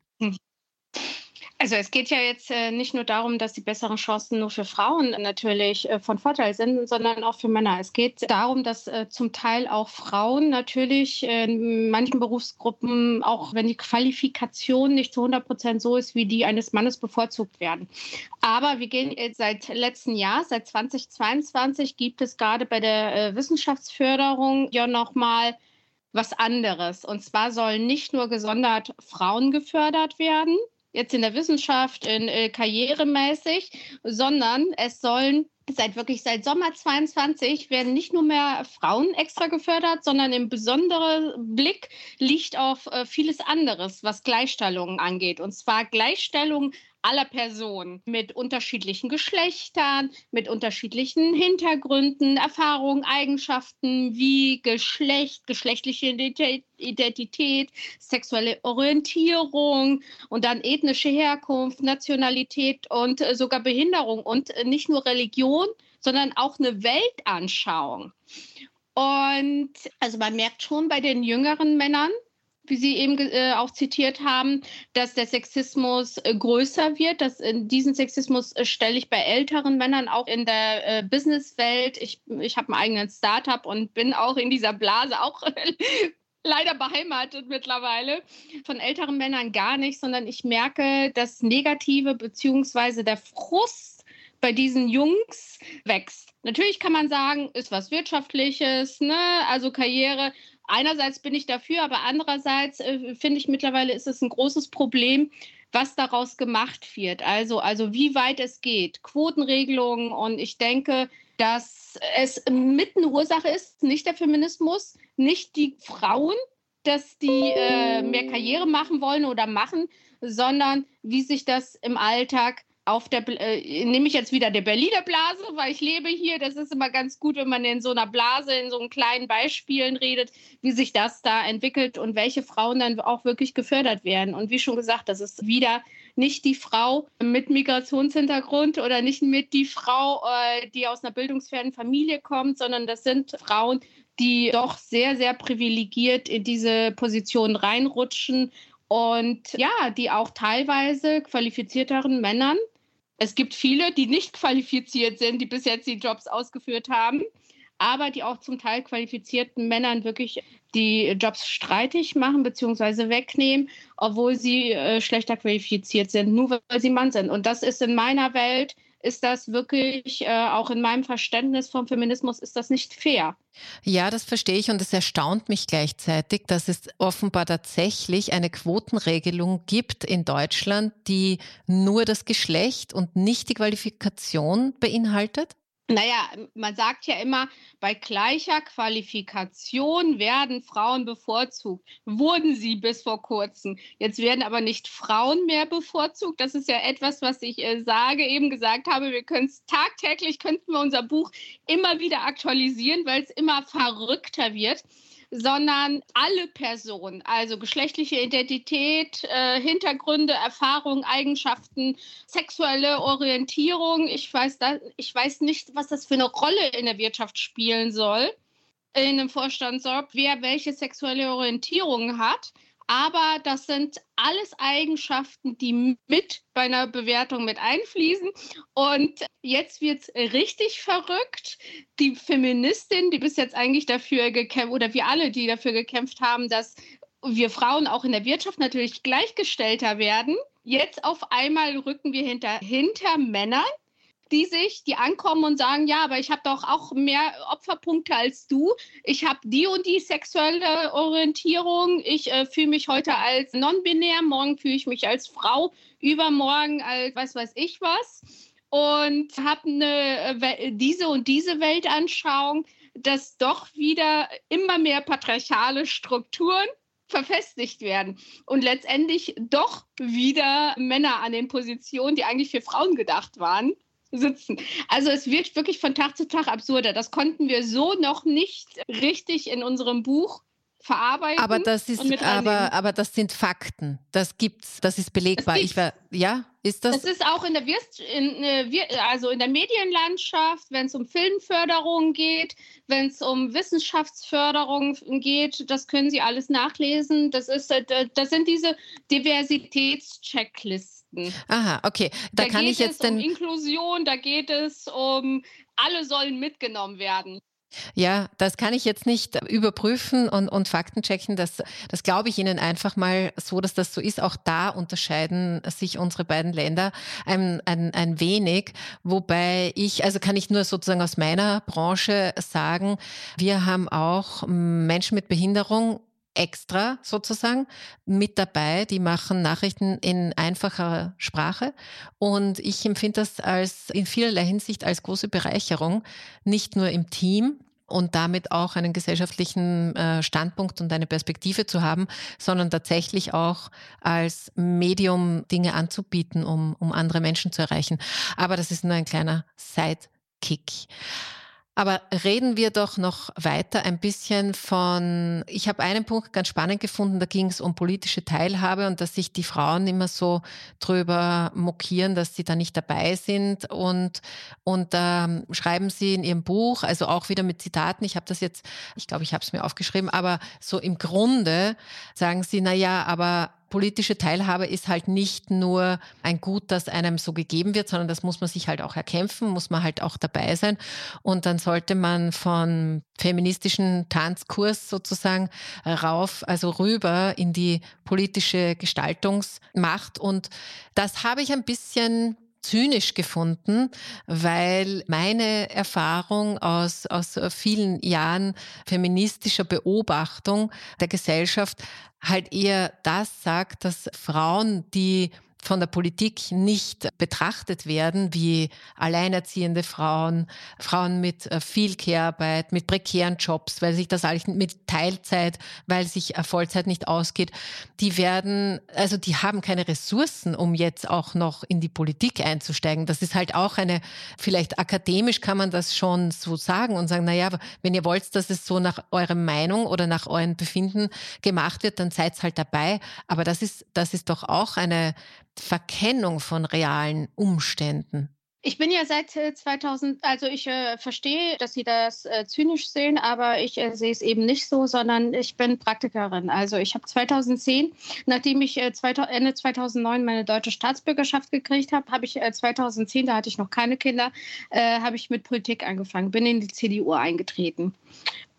S2: Also es geht ja jetzt äh, nicht nur darum, dass die besseren Chancen nur für Frauen natürlich äh, von Vorteil sind, sondern auch für Männer. Es geht darum, dass äh, zum Teil auch Frauen natürlich in manchen Berufsgruppen, auch wenn die Qualifikation nicht zu 100 Prozent so ist wie die eines Mannes, bevorzugt werden. Aber wir gehen jetzt seit letztem Jahr, seit 2022 gibt es gerade bei der Wissenschaftsförderung ja nochmal was anderes. Und zwar sollen nicht nur gesondert Frauen gefördert werden, jetzt in der Wissenschaft, in äh, karrieremäßig, sondern es sollen seit wirklich seit Sommer 22 werden nicht nur mehr Frauen extra gefördert, sondern im besonderen Blick liegt auf äh, vieles anderes, was Gleichstellung angeht. Und zwar Gleichstellung aller Personen mit unterschiedlichen Geschlechtern, mit unterschiedlichen Hintergründen, Erfahrungen, Eigenschaften wie Geschlecht, geschlechtliche Identität, sexuelle Orientierung und dann ethnische Herkunft, Nationalität und äh, sogar Behinderung und äh, nicht nur Religion, sondern auch eine Weltanschauung. Und also man merkt schon bei den jüngeren Männern, wie Sie eben äh, auch zitiert haben, dass der Sexismus äh, größer wird. Dass, äh, diesen Sexismus äh, stelle ich bei älteren Männern auch in der äh, Businesswelt. Ich, ich habe einen eigenen Startup und bin auch in dieser Blase auch <laughs> leider beheimatet mittlerweile. Von älteren Männern gar nicht, sondern ich merke, das Negative bzw. der Frust bei diesen Jungs wächst. Natürlich kann man sagen, ist was Wirtschaftliches, ne? also Karriere einerseits bin ich dafür, aber andererseits äh, finde ich mittlerweile ist es ein großes Problem, was daraus gemacht wird. Also, also wie weit es geht, Quotenregelungen und ich denke, dass es mit eine Ursache ist, nicht der Feminismus, nicht die Frauen, dass die äh, mehr Karriere machen wollen oder machen, sondern wie sich das im Alltag auf der, äh, nehme ich jetzt wieder der Berliner Blase, weil ich lebe hier. Das ist immer ganz gut, wenn man in so einer Blase, in so kleinen Beispielen redet, wie sich das da entwickelt und welche Frauen dann auch wirklich gefördert werden. Und wie schon gesagt, das ist wieder nicht die Frau mit Migrationshintergrund oder nicht mit die Frau, äh, die aus einer bildungsfernen Familie kommt, sondern das sind Frauen, die doch sehr, sehr privilegiert in diese Position reinrutschen und ja, die auch teilweise qualifizierteren Männern es gibt viele, die nicht qualifiziert sind, die bis jetzt die Jobs ausgeführt haben, aber die auch zum Teil qualifizierten Männern wirklich die Jobs streitig machen bzw. wegnehmen, obwohl sie äh, schlechter qualifiziert sind, nur weil sie Mann sind. Und das ist in meiner Welt ist das wirklich, äh, auch in meinem Verständnis vom Feminismus, ist das nicht fair.
S1: Ja, das verstehe ich und es erstaunt mich gleichzeitig, dass es offenbar tatsächlich eine Quotenregelung gibt in Deutschland, die nur das Geschlecht und nicht die Qualifikation beinhaltet.
S2: Naja, man sagt ja immer, bei gleicher Qualifikation werden Frauen bevorzugt. Wurden sie bis vor kurzem. Jetzt werden aber nicht Frauen mehr bevorzugt. Das ist ja etwas, was ich äh, sage, eben gesagt habe. Wir können es tagtäglich, könnten wir unser Buch immer wieder aktualisieren, weil es immer verrückter wird sondern alle Personen, also geschlechtliche Identität, äh, Hintergründe, Erfahrungen, Eigenschaften, sexuelle Orientierung. Ich weiß, da, ich weiß nicht, was das für eine Rolle in der Wirtschaft spielen soll, in einem Vorstandsjob, wer welche sexuelle Orientierung hat. Aber das sind alles Eigenschaften, die mit bei einer Bewertung mit einfließen. Und jetzt wird es richtig verrückt. Die Feministin, die bis jetzt eigentlich dafür gekämpft, oder wir alle, die dafür gekämpft haben, dass wir Frauen auch in der Wirtschaft natürlich gleichgestellter werden. Jetzt auf einmal rücken wir hinter, hinter Männern die sich, die ankommen und sagen, ja, aber ich habe doch auch mehr Opferpunkte als du. Ich habe die und die sexuelle Orientierung. Ich äh, fühle mich heute als non-binär, morgen fühle ich mich als Frau, übermorgen als was weiß ich was. Und habe eine, äh, diese und diese Weltanschauung, dass doch wieder immer mehr patriarchale Strukturen verfestigt werden und letztendlich doch wieder Männer an den Positionen, die eigentlich für Frauen gedacht waren, sitzen. Also es wird wirklich von Tag zu Tag absurder. Das konnten wir so noch nicht richtig in unserem Buch verarbeiten.
S1: Aber das ist, aber, aber das sind Fakten. Das gibt's, das ist belegbar. Ich war, ja, ist das?
S2: Das ist auch in der Wirst, in, äh, also in der Medienlandschaft, wenn es um Filmförderung geht, wenn es um Wissenschaftsförderung geht, das können Sie alles nachlesen. Das ist, äh, das sind diese Diversitätschecklisten.
S1: Aha, okay. Da, da kann ich jetzt
S2: um Inklusion, da geht es um alle sollen mitgenommen werden.
S1: Ja, das kann ich jetzt nicht überprüfen und, und Fakten checken. Das, das glaube ich Ihnen einfach mal so, dass das so ist. Auch da unterscheiden sich unsere beiden Länder ein, ein, ein wenig. Wobei ich, also kann ich nur sozusagen aus meiner Branche sagen, wir haben auch Menschen mit Behinderung extra sozusagen mit dabei. Die machen Nachrichten in einfacher Sprache. Und ich empfinde das als in vielerlei Hinsicht als große Bereicherung, nicht nur im Team, und damit auch einen gesellschaftlichen äh, Standpunkt und eine Perspektive zu haben, sondern tatsächlich auch als Medium Dinge anzubieten, um, um andere Menschen zu erreichen. Aber das ist nur ein kleiner Sidekick. Aber reden wir doch noch weiter ein bisschen von, ich habe einen Punkt ganz spannend gefunden, da ging es um politische Teilhabe und dass sich die Frauen immer so drüber mokieren, dass sie da nicht dabei sind. Und, und ähm, schreiben sie in ihrem Buch, also auch wieder mit Zitaten, ich habe das jetzt, ich glaube, ich habe es mir aufgeschrieben, aber so im Grunde sagen sie, na ja, aber politische Teilhabe ist halt nicht nur ein Gut, das einem so gegeben wird, sondern das muss man sich halt auch erkämpfen, muss man halt auch dabei sein. Und dann sollte man von feministischen Tanzkurs sozusagen rauf, also rüber in die politische Gestaltungsmacht. Und das habe ich ein bisschen zynisch gefunden, weil meine Erfahrung aus, aus vielen Jahren feministischer Beobachtung der Gesellschaft halt eher das sagt, dass Frauen, die von der Politik nicht betrachtet werden wie alleinerziehende Frauen, Frauen mit äh, viel Kehrarbeit, mit prekären Jobs, weil sich das alles mit Teilzeit, weil sich äh, Vollzeit nicht ausgeht, die werden, also die haben keine Ressourcen, um jetzt auch noch in die Politik einzusteigen. Das ist halt auch eine, vielleicht akademisch kann man das schon so sagen und sagen, naja, wenn ihr wollt, dass es so nach eurer Meinung oder nach eurem Befinden gemacht wird, dann seid halt dabei. Aber das ist, das ist doch auch eine Verkennung von realen Umständen.
S2: Ich bin ja seit 2000, äh, also ich äh, verstehe, dass Sie das äh, zynisch sehen, aber ich äh, sehe es eben nicht so, sondern ich bin Praktikerin. Also ich habe 2010, nachdem ich äh, Ende 2009 meine deutsche Staatsbürgerschaft gekriegt habe, habe ich 2010, äh, da hatte ich noch keine Kinder, habe ich mit Politik angefangen, bin in die CDU eingetreten.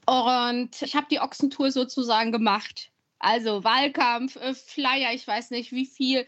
S2: Und ich habe die Ochsentour sozusagen gemacht. Also Wahlkampf, Flyer, ich weiß nicht wie viel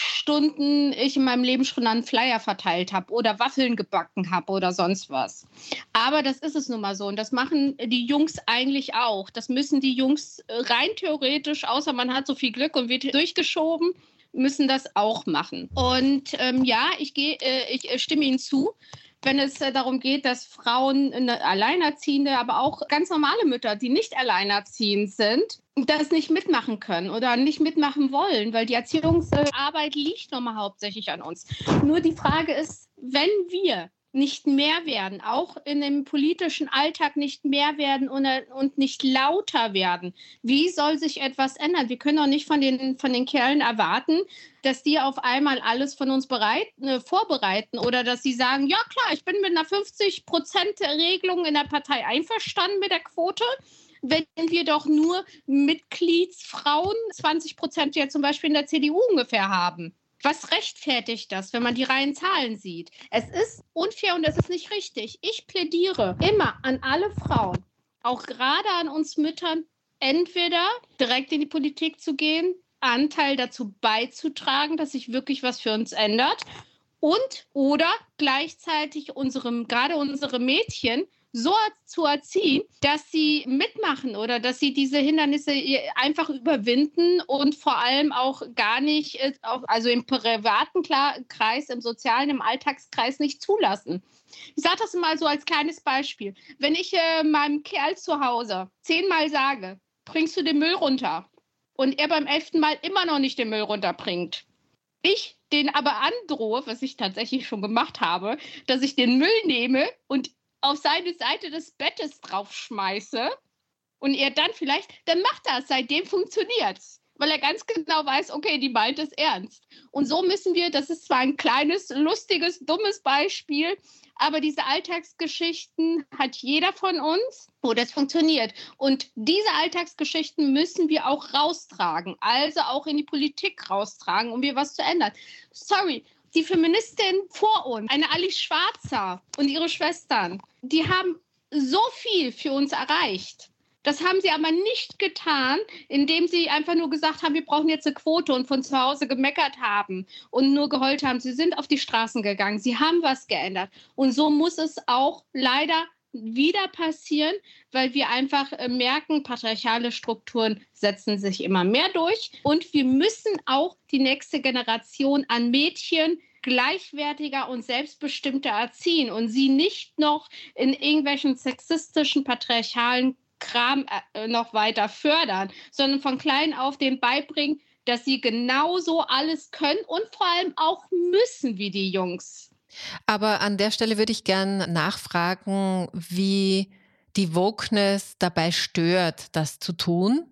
S2: Stunden ich in meinem Leben schon an Flyer verteilt habe oder Waffeln gebacken habe oder sonst was. Aber das ist es nun mal so und das machen die Jungs eigentlich auch. Das müssen die Jungs rein theoretisch, außer man hat so viel Glück und wird durchgeschoben, müssen das auch machen. Und ähm, ja, ich, geh, äh, ich äh, stimme Ihnen zu wenn es äh, darum geht, dass Frauen, eine Alleinerziehende, aber auch ganz normale Mütter, die nicht alleinerziehend sind, das nicht mitmachen können oder nicht mitmachen wollen, weil die Erziehungsarbeit liegt nochmal hauptsächlich an uns. Nur die Frage ist, wenn wir nicht mehr werden, auch in dem politischen Alltag nicht mehr werden und, nicht lauter werden. Wie soll sich etwas ändern? Wir können doch nicht von den, von den Kerlen erwarten, dass die auf einmal alles von uns bereit, äh, vorbereiten oder dass sie sagen, ja klar, ich bin mit einer 50-Prozent-Regelung in der Partei einverstanden mit der Quote wenn wir doch nur Mitgliedsfrauen, 20 Prozent ja zum Beispiel in der CDU ungefähr haben. Was rechtfertigt das, wenn man die reinen Zahlen sieht? Es ist unfair und es ist nicht richtig. Ich plädiere immer an alle Frauen, auch gerade an uns Müttern, entweder direkt in die Politik zu gehen, Anteil dazu beizutragen, dass sich wirklich was für uns ändert und oder gleichzeitig unserem, gerade unsere Mädchen so zu erziehen, dass sie mitmachen oder dass sie diese Hindernisse einfach überwinden und vor allem auch gar nicht, äh, also im privaten Kreis, im sozialen, im Alltagskreis nicht zulassen. Ich sage das mal so als kleines Beispiel. Wenn ich äh, meinem Kerl zu Hause zehnmal sage, bringst du den Müll runter und er beim elften Mal immer noch nicht den Müll runterbringt, ich den aber androhe, was ich tatsächlich schon gemacht habe, dass ich den Müll nehme und auf seine Seite des Bettes draufschmeiße und er dann vielleicht, dann macht das, seitdem funktioniert es. Weil er ganz genau weiß, okay, die meint es ernst. Und so müssen wir, das ist zwar ein kleines, lustiges, dummes Beispiel, aber diese Alltagsgeschichten hat jeder von uns, wo das funktioniert. Und diese Alltagsgeschichten müssen wir auch raustragen, also auch in die Politik raustragen, um hier was zu ändern. Sorry, die Feministin vor uns, eine Alice Schwarzer und ihre Schwestern, die haben so viel für uns erreicht. Das haben sie aber nicht getan, indem sie einfach nur gesagt haben, wir brauchen jetzt eine Quote und von zu Hause gemeckert haben und nur geheult haben. Sie sind auf die Straßen gegangen, sie haben was geändert. Und so muss es auch leider wieder passieren, weil wir einfach äh, merken, patriarchale Strukturen setzen sich immer mehr durch. Und wir müssen auch die nächste Generation an Mädchen gleichwertiger und selbstbestimmter erziehen und sie nicht noch in irgendwelchen sexistischen, patriarchalen Kram äh, noch weiter fördern, sondern von klein auf denen beibringen, dass sie genauso alles können und vor allem auch müssen wie die Jungs.
S1: Aber an der Stelle würde ich gern nachfragen, wie die Wokeness dabei stört, das zu tun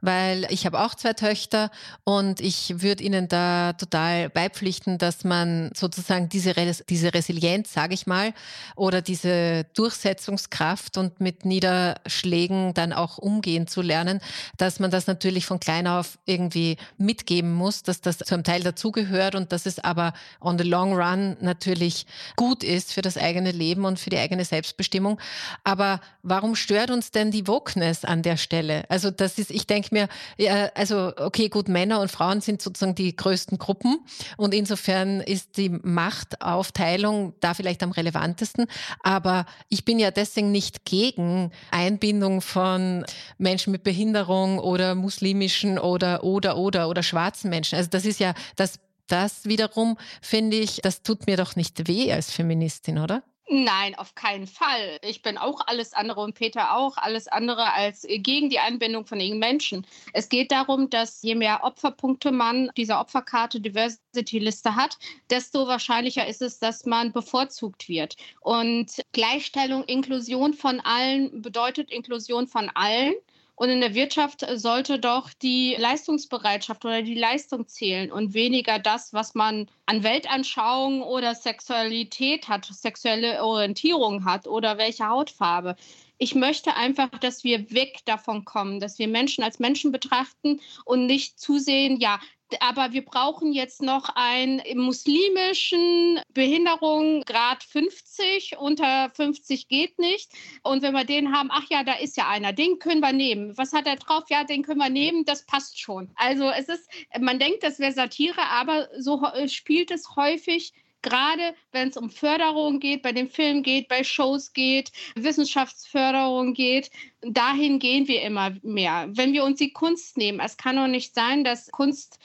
S1: weil ich habe auch zwei Töchter und ich würde Ihnen da total beipflichten, dass man sozusagen diese, Res diese Resilienz, sage ich mal, oder diese Durchsetzungskraft und mit Niederschlägen dann auch umgehen zu lernen, dass man das natürlich von klein auf irgendwie mitgeben muss, dass das zu einem Teil dazugehört und dass es aber on the long run natürlich gut ist für das eigene Leben und für die eigene Selbstbestimmung. Aber warum stört uns denn die Wokeness an der Stelle? Also das ist, ich denke mir, ja, also okay, gut, Männer und Frauen sind sozusagen die größten Gruppen und insofern ist die Machtaufteilung da vielleicht am relevantesten. Aber ich bin ja deswegen nicht gegen Einbindung von Menschen mit Behinderung oder muslimischen oder oder oder oder schwarzen Menschen. Also das ist ja das das wiederum finde ich, das tut mir doch nicht weh als Feministin, oder?
S2: Nein, auf keinen Fall. Ich bin auch alles andere und Peter auch alles andere als gegen die Einbindung von irgendwelchen Menschen. Es geht darum, dass je mehr Opferpunkte man dieser Opferkarte Diversity-Liste hat, desto wahrscheinlicher ist es, dass man bevorzugt wird. Und Gleichstellung, Inklusion von allen bedeutet Inklusion von allen. Und in der Wirtschaft sollte doch die Leistungsbereitschaft oder die Leistung zählen und weniger das, was man an Weltanschauung oder Sexualität hat, sexuelle Orientierung hat oder welche Hautfarbe. Ich möchte einfach, dass wir weg davon kommen, dass wir Menschen als Menschen betrachten und nicht zusehen, ja, aber wir brauchen jetzt noch einen muslimischen Behinderung Grad 50, unter 50 geht nicht. Und wenn wir den haben, ach ja, da ist ja einer, den können wir nehmen. Was hat er drauf? Ja, den können wir nehmen, das passt schon. Also es ist, man denkt, das wäre Satire, aber so spielt es häufig gerade wenn es um Förderung geht, bei den Filmen geht, bei Shows geht, Wissenschaftsförderung geht, dahin gehen wir immer mehr. Wenn wir uns die Kunst nehmen, es kann doch nicht sein, dass Kunst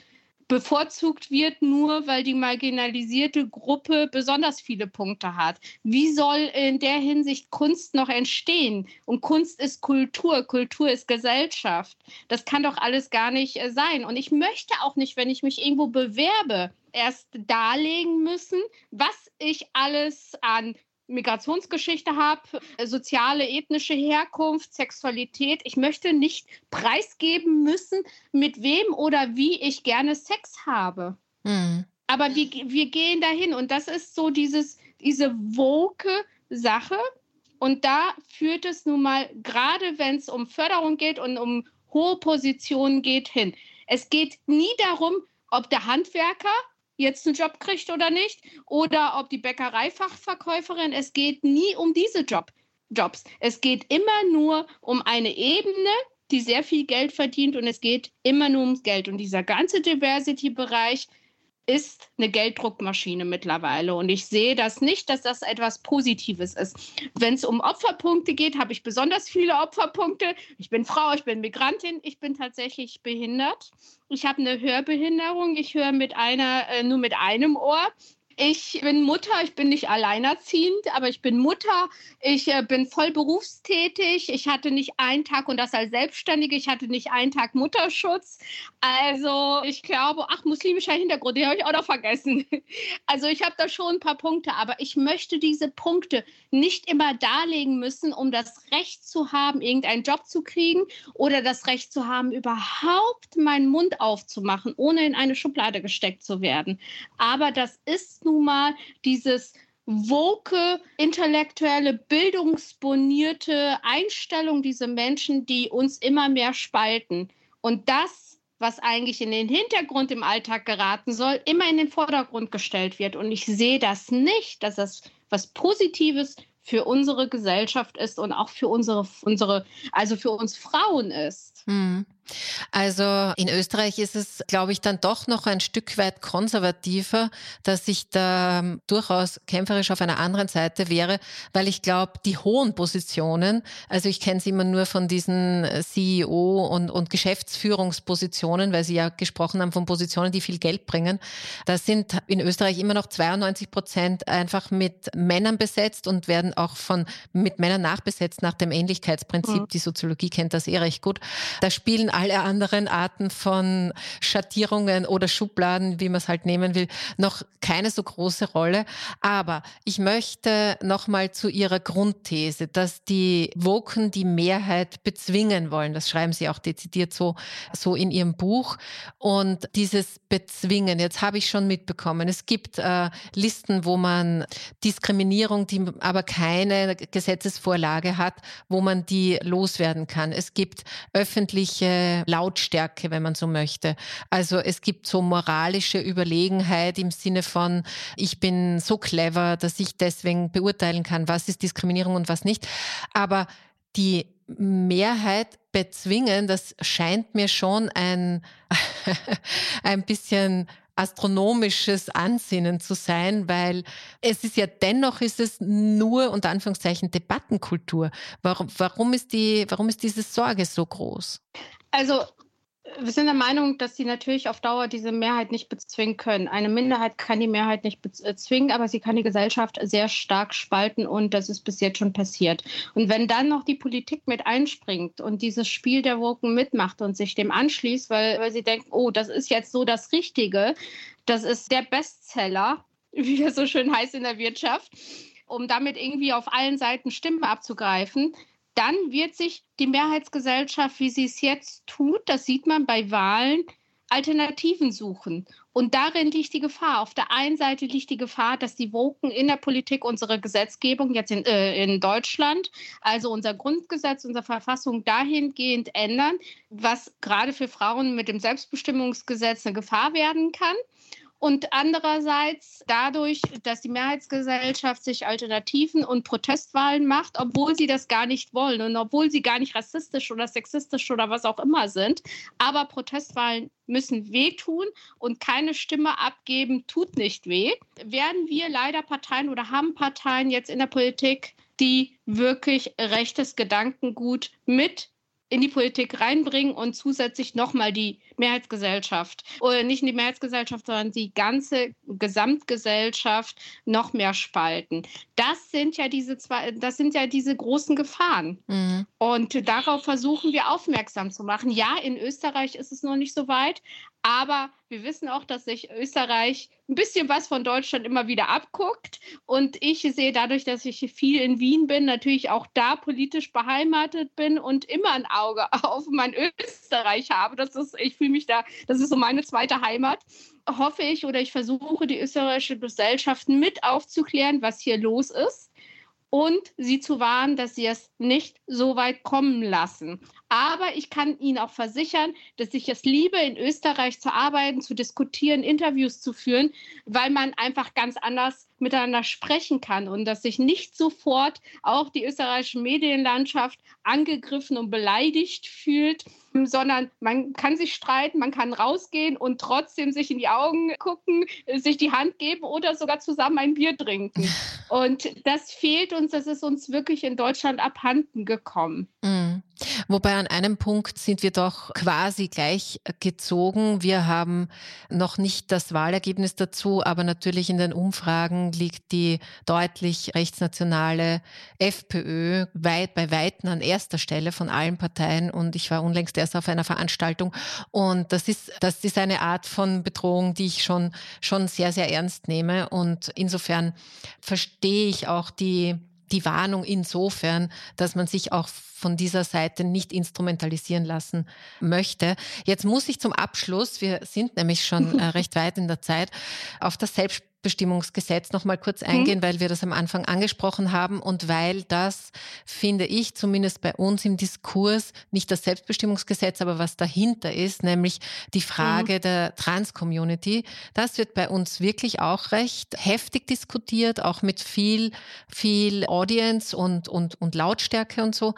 S2: bevorzugt wird, nur weil die marginalisierte Gruppe besonders viele Punkte hat. Wie soll in der Hinsicht Kunst noch entstehen? Und Kunst ist Kultur, Kultur ist Gesellschaft. Das kann doch alles gar nicht äh, sein. Und ich möchte auch nicht, wenn ich mich irgendwo bewerbe, erst darlegen müssen, was ich alles an Migrationsgeschichte habe, soziale, ethnische Herkunft, Sexualität. Ich möchte nicht preisgeben müssen, mit wem oder wie ich gerne Sex habe. Mhm. Aber wir, wir gehen dahin und das ist so dieses, diese woke Sache. Und da führt es nun mal, gerade wenn es um Förderung geht und um hohe Positionen geht, hin. Es geht nie darum, ob der Handwerker jetzt einen Job kriegt oder nicht, oder ob die Bäckereifachverkäuferin. Es geht nie um diese Job, Jobs. Es geht immer nur um eine Ebene, die sehr viel Geld verdient und es geht immer nur ums Geld. Und dieser ganze Diversity-Bereich ist eine Gelddruckmaschine mittlerweile. Und ich sehe das nicht, dass das etwas Positives ist. Wenn es um Opferpunkte geht, habe ich besonders viele Opferpunkte. Ich bin Frau, ich bin Migrantin, ich bin tatsächlich behindert. Ich habe eine Hörbehinderung. Ich höre mit einer, äh, nur mit einem Ohr. Ich bin Mutter, ich bin nicht alleinerziehend, aber ich bin Mutter. Ich äh, bin voll berufstätig. Ich hatte nicht einen Tag und das als Selbstständige, ich hatte nicht einen Tag Mutterschutz. Also ich glaube, ach, muslimischer Hintergrund, den habe ich auch noch vergessen. <laughs> Also ich habe da schon ein paar Punkte, aber ich möchte diese Punkte nicht immer darlegen müssen, um das Recht zu haben, irgendeinen Job zu kriegen oder das Recht zu haben, überhaupt meinen Mund aufzumachen, ohne in eine Schublade gesteckt zu werden. Aber das ist nun mal dieses woke, intellektuelle, bildungsbonierte Einstellung dieser Menschen, die uns immer mehr spalten. Und das, was eigentlich in den Hintergrund im Alltag geraten soll, immer in den Vordergrund gestellt wird. Und ich sehe das nicht, dass das was Positives für unsere Gesellschaft ist und auch für unsere, unsere also für uns Frauen ist.
S1: Mhm. Also in Österreich ist es, glaube ich, dann doch noch ein Stück weit konservativer, dass ich da ähm, durchaus kämpferisch auf einer anderen Seite wäre, weil ich glaube, die hohen Positionen, also ich kenne sie immer nur von diesen äh, CEO und, und Geschäftsführungspositionen, weil Sie ja gesprochen haben von Positionen, die viel Geld bringen. Da sind in Österreich immer noch 92 Prozent einfach mit Männern besetzt und werden auch von mit Männern nachbesetzt nach dem Ähnlichkeitsprinzip. Mhm. Die Soziologie kennt das eh recht gut. Da spielen alle anderen Arten von Schattierungen oder Schubladen, wie man es halt nehmen will, noch keine so große Rolle. Aber ich möchte nochmal zu Ihrer Grundthese, dass die Woken die Mehrheit bezwingen wollen. Das schreiben Sie auch dezidiert so, so in Ihrem Buch. Und dieses Bezwingen, jetzt habe ich schon mitbekommen, es gibt äh, Listen, wo man Diskriminierung, die aber keine Gesetzesvorlage hat, wo man die loswerden kann. Es gibt öffentliche Lautstärke, wenn man so möchte. Also es gibt so moralische Überlegenheit im Sinne von, ich bin so clever, dass ich deswegen beurteilen kann, was ist Diskriminierung und was nicht. Aber die Mehrheit bezwingen, das scheint mir schon ein, <laughs> ein bisschen astronomisches Ansinnen zu sein, weil es ist ja dennoch ist es nur unter Anführungszeichen Debattenkultur. Warum, warum ist die, warum ist diese Sorge so groß?
S2: Also wir sind der Meinung, dass sie natürlich auf Dauer diese Mehrheit nicht bezwingen können. Eine Minderheit kann die Mehrheit nicht bezwingen, äh, aber sie kann die Gesellschaft sehr stark spalten und das ist bis jetzt schon passiert. Und wenn dann noch die Politik mit einspringt und dieses Spiel der Woken mitmacht und sich dem anschließt, weil, weil sie denken, oh, das ist jetzt so das Richtige, das ist der Bestseller, <laughs> wie er so schön heißt in der Wirtschaft, um damit irgendwie auf allen Seiten Stimmen abzugreifen, dann wird sich die Mehrheitsgesellschaft, wie sie es jetzt tut, das sieht man bei Wahlen, Alternativen suchen. Und darin liegt die Gefahr. Auf der einen Seite liegt die Gefahr, dass die Woken in der Politik unsere Gesetzgebung jetzt in, äh, in Deutschland, also unser Grundgesetz, unsere Verfassung dahingehend ändern, was gerade für Frauen mit dem Selbstbestimmungsgesetz eine Gefahr werden kann. Und andererseits dadurch, dass die Mehrheitsgesellschaft sich Alternativen und Protestwahlen macht, obwohl sie das gar nicht wollen und obwohl sie gar nicht rassistisch oder sexistisch oder was auch immer sind. Aber Protestwahlen müssen wehtun und keine Stimme abgeben tut nicht weh. Werden wir leider Parteien oder haben Parteien jetzt in der Politik, die wirklich rechtes Gedankengut mit in die Politik reinbringen und zusätzlich nochmal die Mehrheitsgesellschaft oder nicht die Mehrheitsgesellschaft, sondern die ganze Gesamtgesellschaft noch mehr spalten. Das sind ja diese zwei, das sind ja diese großen Gefahren. Mhm. Und darauf versuchen wir aufmerksam zu machen. Ja, in Österreich ist es noch nicht so weit, aber wir wissen auch, dass sich Österreich ein bisschen was von Deutschland immer wieder abguckt. Und ich sehe dadurch, dass ich viel in Wien bin, natürlich auch da politisch beheimatet bin und immer ein Auge <laughs> auf mein Österreich habe. Das ist, ich fühle mich da, das ist so meine zweite Heimat. Hoffe ich oder ich versuche, die österreichische Gesellschaft mit aufzuklären, was hier los ist und sie zu warnen, dass sie es nicht so weit kommen lassen. Aber ich kann Ihnen auch versichern, dass ich es liebe, in Österreich zu arbeiten, zu diskutieren, Interviews zu führen, weil man einfach ganz anders miteinander sprechen kann und dass sich nicht sofort auch die österreichische Medienlandschaft angegriffen und beleidigt fühlt, sondern man kann sich streiten, man kann rausgehen und trotzdem sich in die Augen gucken, sich die Hand geben oder sogar zusammen ein Bier trinken. <laughs> Und das fehlt uns, das ist uns wirklich in Deutschland abhanden gekommen.
S1: Mhm. Wobei an einem Punkt sind wir doch quasi gleich gezogen. Wir haben noch nicht das Wahlergebnis dazu, aber natürlich in den Umfragen liegt die deutlich rechtsnationale FPÖ weit bei Weitem an erster Stelle von allen Parteien. Und ich war unlängst erst auf einer Veranstaltung. Und das ist, das ist eine Art von Bedrohung, die ich schon, schon sehr, sehr ernst nehme. Und insofern verstehe ich auch die, die Warnung insofern, dass man sich auch von dieser Seite nicht instrumentalisieren lassen möchte. Jetzt muss ich zum Abschluss, wir sind nämlich schon <laughs> äh, recht weit in der Zeit, auf das Selbst Selbstbestimmungsgesetz noch mal kurz mhm. eingehen, mhm. weil wir das am Anfang angesprochen haben und weil das, finde ich, zumindest bei uns im Diskurs, nicht das Selbstbestimmungsgesetz, aber was dahinter ist, nämlich die Frage mhm. der Trans-Community, das wird bei uns wirklich auch recht heftig diskutiert, auch mit viel, viel Audience und, und, und Lautstärke und so.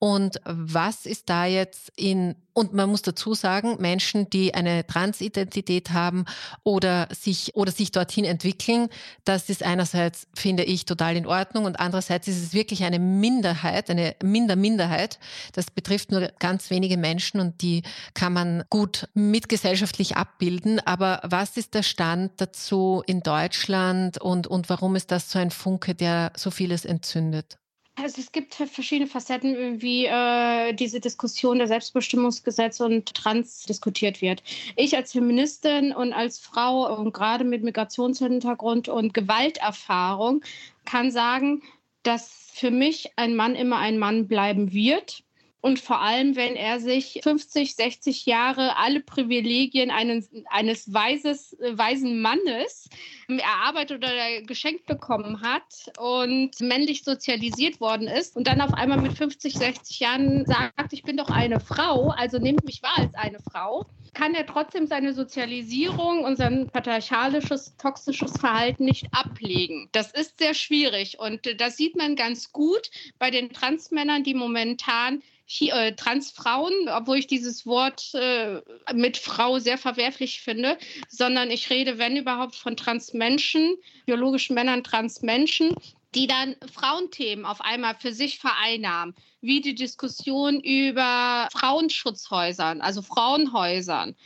S1: Und was ist da jetzt in und man muss dazu sagen, Menschen, die eine Transidentität haben oder sich, oder sich dorthin entwickeln, das ist einerseits, finde ich, total in Ordnung und andererseits ist es wirklich eine Minderheit, eine Minder-Minderheit. Das betrifft nur ganz wenige Menschen und die kann man gut mitgesellschaftlich abbilden. Aber was ist der Stand dazu in Deutschland und, und warum ist das so ein Funke, der so vieles entzündet?
S2: Also es gibt verschiedene Facetten, wie äh, diese Diskussion der Selbstbestimmungsgesetze und Trans diskutiert wird. Ich als Feministin und als Frau und gerade mit Migrationshintergrund und Gewalterfahrung kann sagen, dass für mich ein Mann immer ein Mann bleiben wird und vor allem, wenn er sich 50, 60 Jahre alle Privilegien eines, eines weises, weisen Mannes erarbeitet oder geschenkt bekommen hat und männlich sozialisiert worden ist und dann auf einmal mit 50, 60 Jahren sagt, ich bin doch eine Frau, also nehmt mich wahr als eine Frau, kann er trotzdem seine Sozialisierung und sein patriarchalisches, toxisches Verhalten nicht ablegen. Das ist sehr schwierig und das sieht man ganz gut bei den Transmännern, die momentan äh, Transfrauen, obwohl ich dieses Wort äh, mit Frau sehr verwerflich finde, sondern ich rede, wenn überhaupt, von Transmenschen, biologischen Männern, Transmenschen, die dann Frauenthemen auf einmal für sich vereinnahmen, wie die Diskussion über Frauenschutzhäusern, also Frauenhäusern.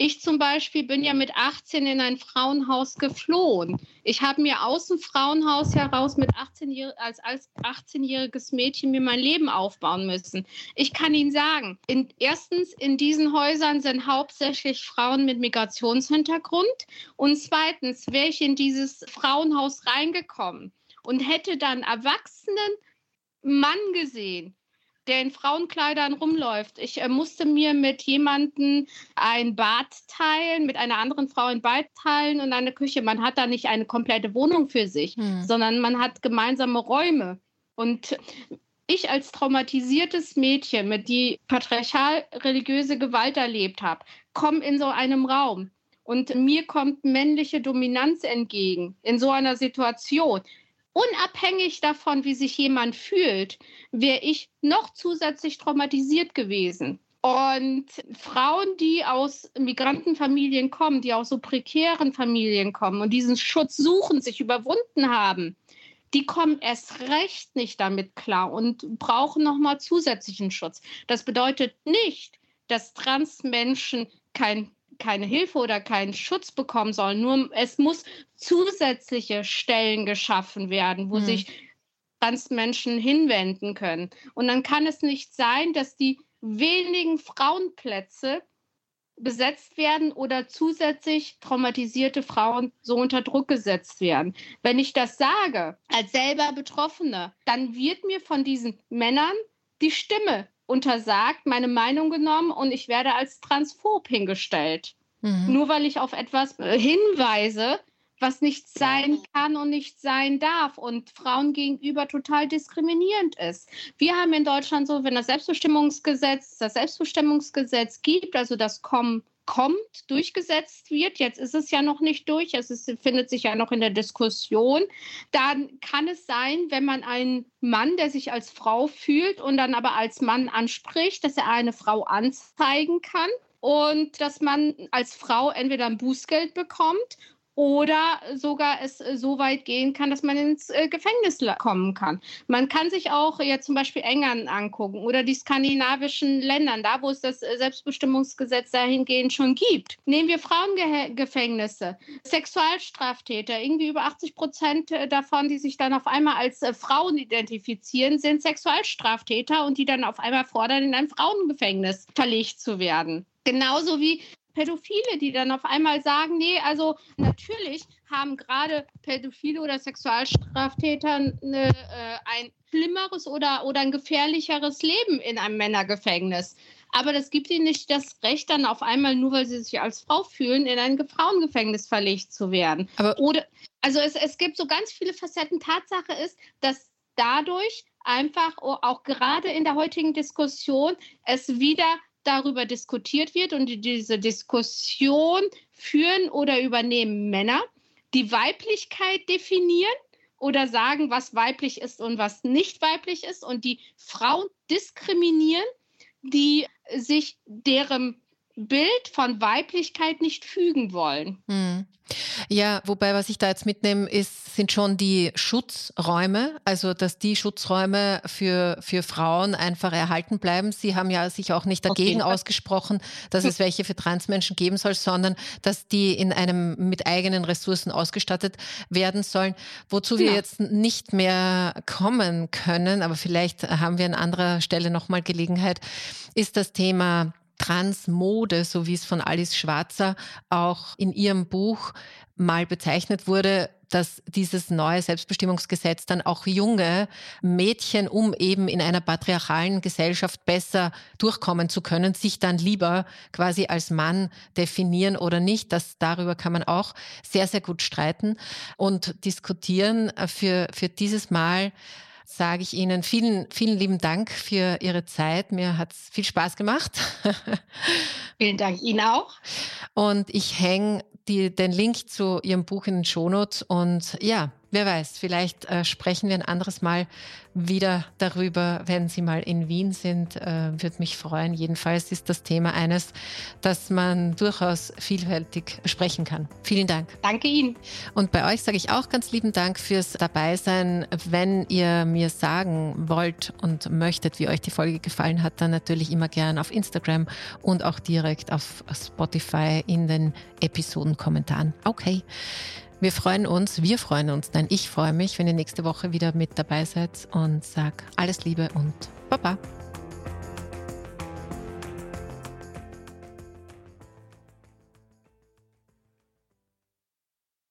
S2: Ich zum Beispiel bin ja mit 18 in ein Frauenhaus geflohen. Ich habe mir aus dem Frauenhaus heraus mit 18 als, als 18-jähriges Mädchen mir mein Leben aufbauen müssen. Ich kann Ihnen sagen, in, erstens, in diesen Häusern sind hauptsächlich Frauen mit Migrationshintergrund. Und zweitens, wäre ich in dieses Frauenhaus reingekommen und hätte dann erwachsenen Mann gesehen, der in Frauenkleidern rumläuft. Ich äh, musste mir mit jemandem ein Bad teilen, mit einer anderen Frau ein Bad teilen und eine Küche. Man hat da nicht eine komplette Wohnung für sich, hm. sondern man hat gemeinsame Räume. Und ich als traumatisiertes Mädchen, mit die patriarchal religiöse Gewalt erlebt habe, komme in so einem Raum und mir kommt männliche Dominanz entgegen in so einer Situation unabhängig davon, wie sich jemand fühlt, wäre ich noch zusätzlich traumatisiert gewesen. Und Frauen, die aus Migrantenfamilien kommen, die aus so prekären Familien kommen und diesen Schutz suchen, sich überwunden haben, die kommen erst recht nicht damit klar und brauchen nochmal zusätzlichen Schutz. Das bedeutet nicht, dass Transmenschen kein keine Hilfe oder keinen Schutz bekommen sollen. Nur es muss zusätzliche Stellen geschaffen werden, wo hm. sich Transmenschen hinwenden können. Und dann kann es nicht sein, dass die wenigen Frauenplätze besetzt werden oder zusätzlich traumatisierte Frauen so unter Druck gesetzt werden. Wenn ich das sage, als selber Betroffene, dann wird mir von diesen Männern die Stimme untersagt, meine Meinung genommen und ich werde als transphob hingestellt. Mhm. Nur weil ich auf etwas äh, hinweise, was nicht sein kann und nicht sein darf und Frauen gegenüber total diskriminierend ist. Wir haben in Deutschland so, wenn das Selbstbestimmungsgesetz, das Selbstbestimmungsgesetz gibt, also das Kommen kommt, durchgesetzt wird. Jetzt ist es ja noch nicht durch, es ist, findet sich ja noch in der Diskussion. Dann kann es sein, wenn man einen Mann, der sich als Frau fühlt und dann aber als Mann anspricht, dass er eine Frau anzeigen kann und dass man als Frau entweder ein Bußgeld bekommt oder sogar es äh, so weit gehen kann, dass man ins äh, Gefängnis kommen kann. Man kann sich auch jetzt zum Beispiel England angucken oder die skandinavischen Länder, da wo es das äh, Selbstbestimmungsgesetz dahingehend schon gibt. Nehmen wir Frauengefängnisse, Sexualstraftäter, irgendwie über 80 Prozent davon, die sich dann auf einmal als Frauen identifizieren, sind Sexualstraftäter und die dann auf einmal fordern, in ein Frauengefängnis verlegt zu werden. Genauso wie Pädophile, die dann auf einmal sagen, nee, also natürlich haben gerade Pädophile oder Sexualstraftäter eine, äh, ein schlimmeres oder, oder ein gefährlicheres Leben in einem Männergefängnis aber das gibt ihnen nicht das Recht, dann auf einmal, nur weil sie sich als Frau fühlen, in ein Frauengefängnis verlegt zu werden. Aber Oder, also es, es gibt so ganz viele Facetten. Tatsache ist, dass dadurch einfach auch gerade in der heutigen Diskussion es wieder darüber diskutiert wird und diese Diskussion führen oder übernehmen Männer, die Weiblichkeit definieren oder sagen, was weiblich ist und was nicht weiblich ist und die Frauen diskriminieren, die sich deren Bild von Weiblichkeit nicht fügen wollen. Hm.
S1: Ja, wobei, was ich da jetzt mitnehme, ist, sind schon die Schutzräume, also dass die Schutzräume für, für Frauen einfach erhalten bleiben. Sie haben ja sich auch nicht dagegen okay. ausgesprochen, dass es welche für Transmenschen geben soll, sondern dass die in einem mit eigenen Ressourcen ausgestattet werden sollen, wozu wir ja. jetzt nicht mehr kommen können, aber vielleicht haben wir an anderer Stelle nochmal Gelegenheit, ist das Thema Transmode, so wie es von Alice Schwarzer auch in ihrem Buch mal bezeichnet wurde, dass dieses neue Selbstbestimmungsgesetz dann auch junge Mädchen, um eben in einer patriarchalen Gesellschaft besser durchkommen zu können, sich dann lieber quasi als Mann definieren oder nicht. Das, darüber kann man auch sehr, sehr gut streiten und diskutieren. Für, für dieses Mal sage ich Ihnen vielen, vielen lieben Dank für Ihre Zeit. Mir hat es viel Spaß gemacht. <laughs>
S2: Vielen Dank Ihnen auch.
S1: Und ich hänge den Link zu Ihrem Buch in den Shownotes und ja, Wer weiß, vielleicht äh, sprechen wir ein anderes Mal wieder darüber, wenn Sie mal in Wien sind. Äh, Würde mich freuen. Jedenfalls ist das Thema eines, das man durchaus vielfältig besprechen kann. Vielen Dank.
S2: Danke Ihnen.
S1: Und bei euch sage ich auch ganz lieben Dank fürs Dabeisein. Wenn ihr mir sagen wollt und möchtet, wie euch die Folge gefallen hat, dann natürlich immer gern auf Instagram und auch direkt auf Spotify in den Episodenkommentaren. Okay. Wir freuen uns, wir freuen uns, nein, ich freue mich, wenn ihr nächste Woche wieder mit dabei seid und sag alles Liebe und Baba.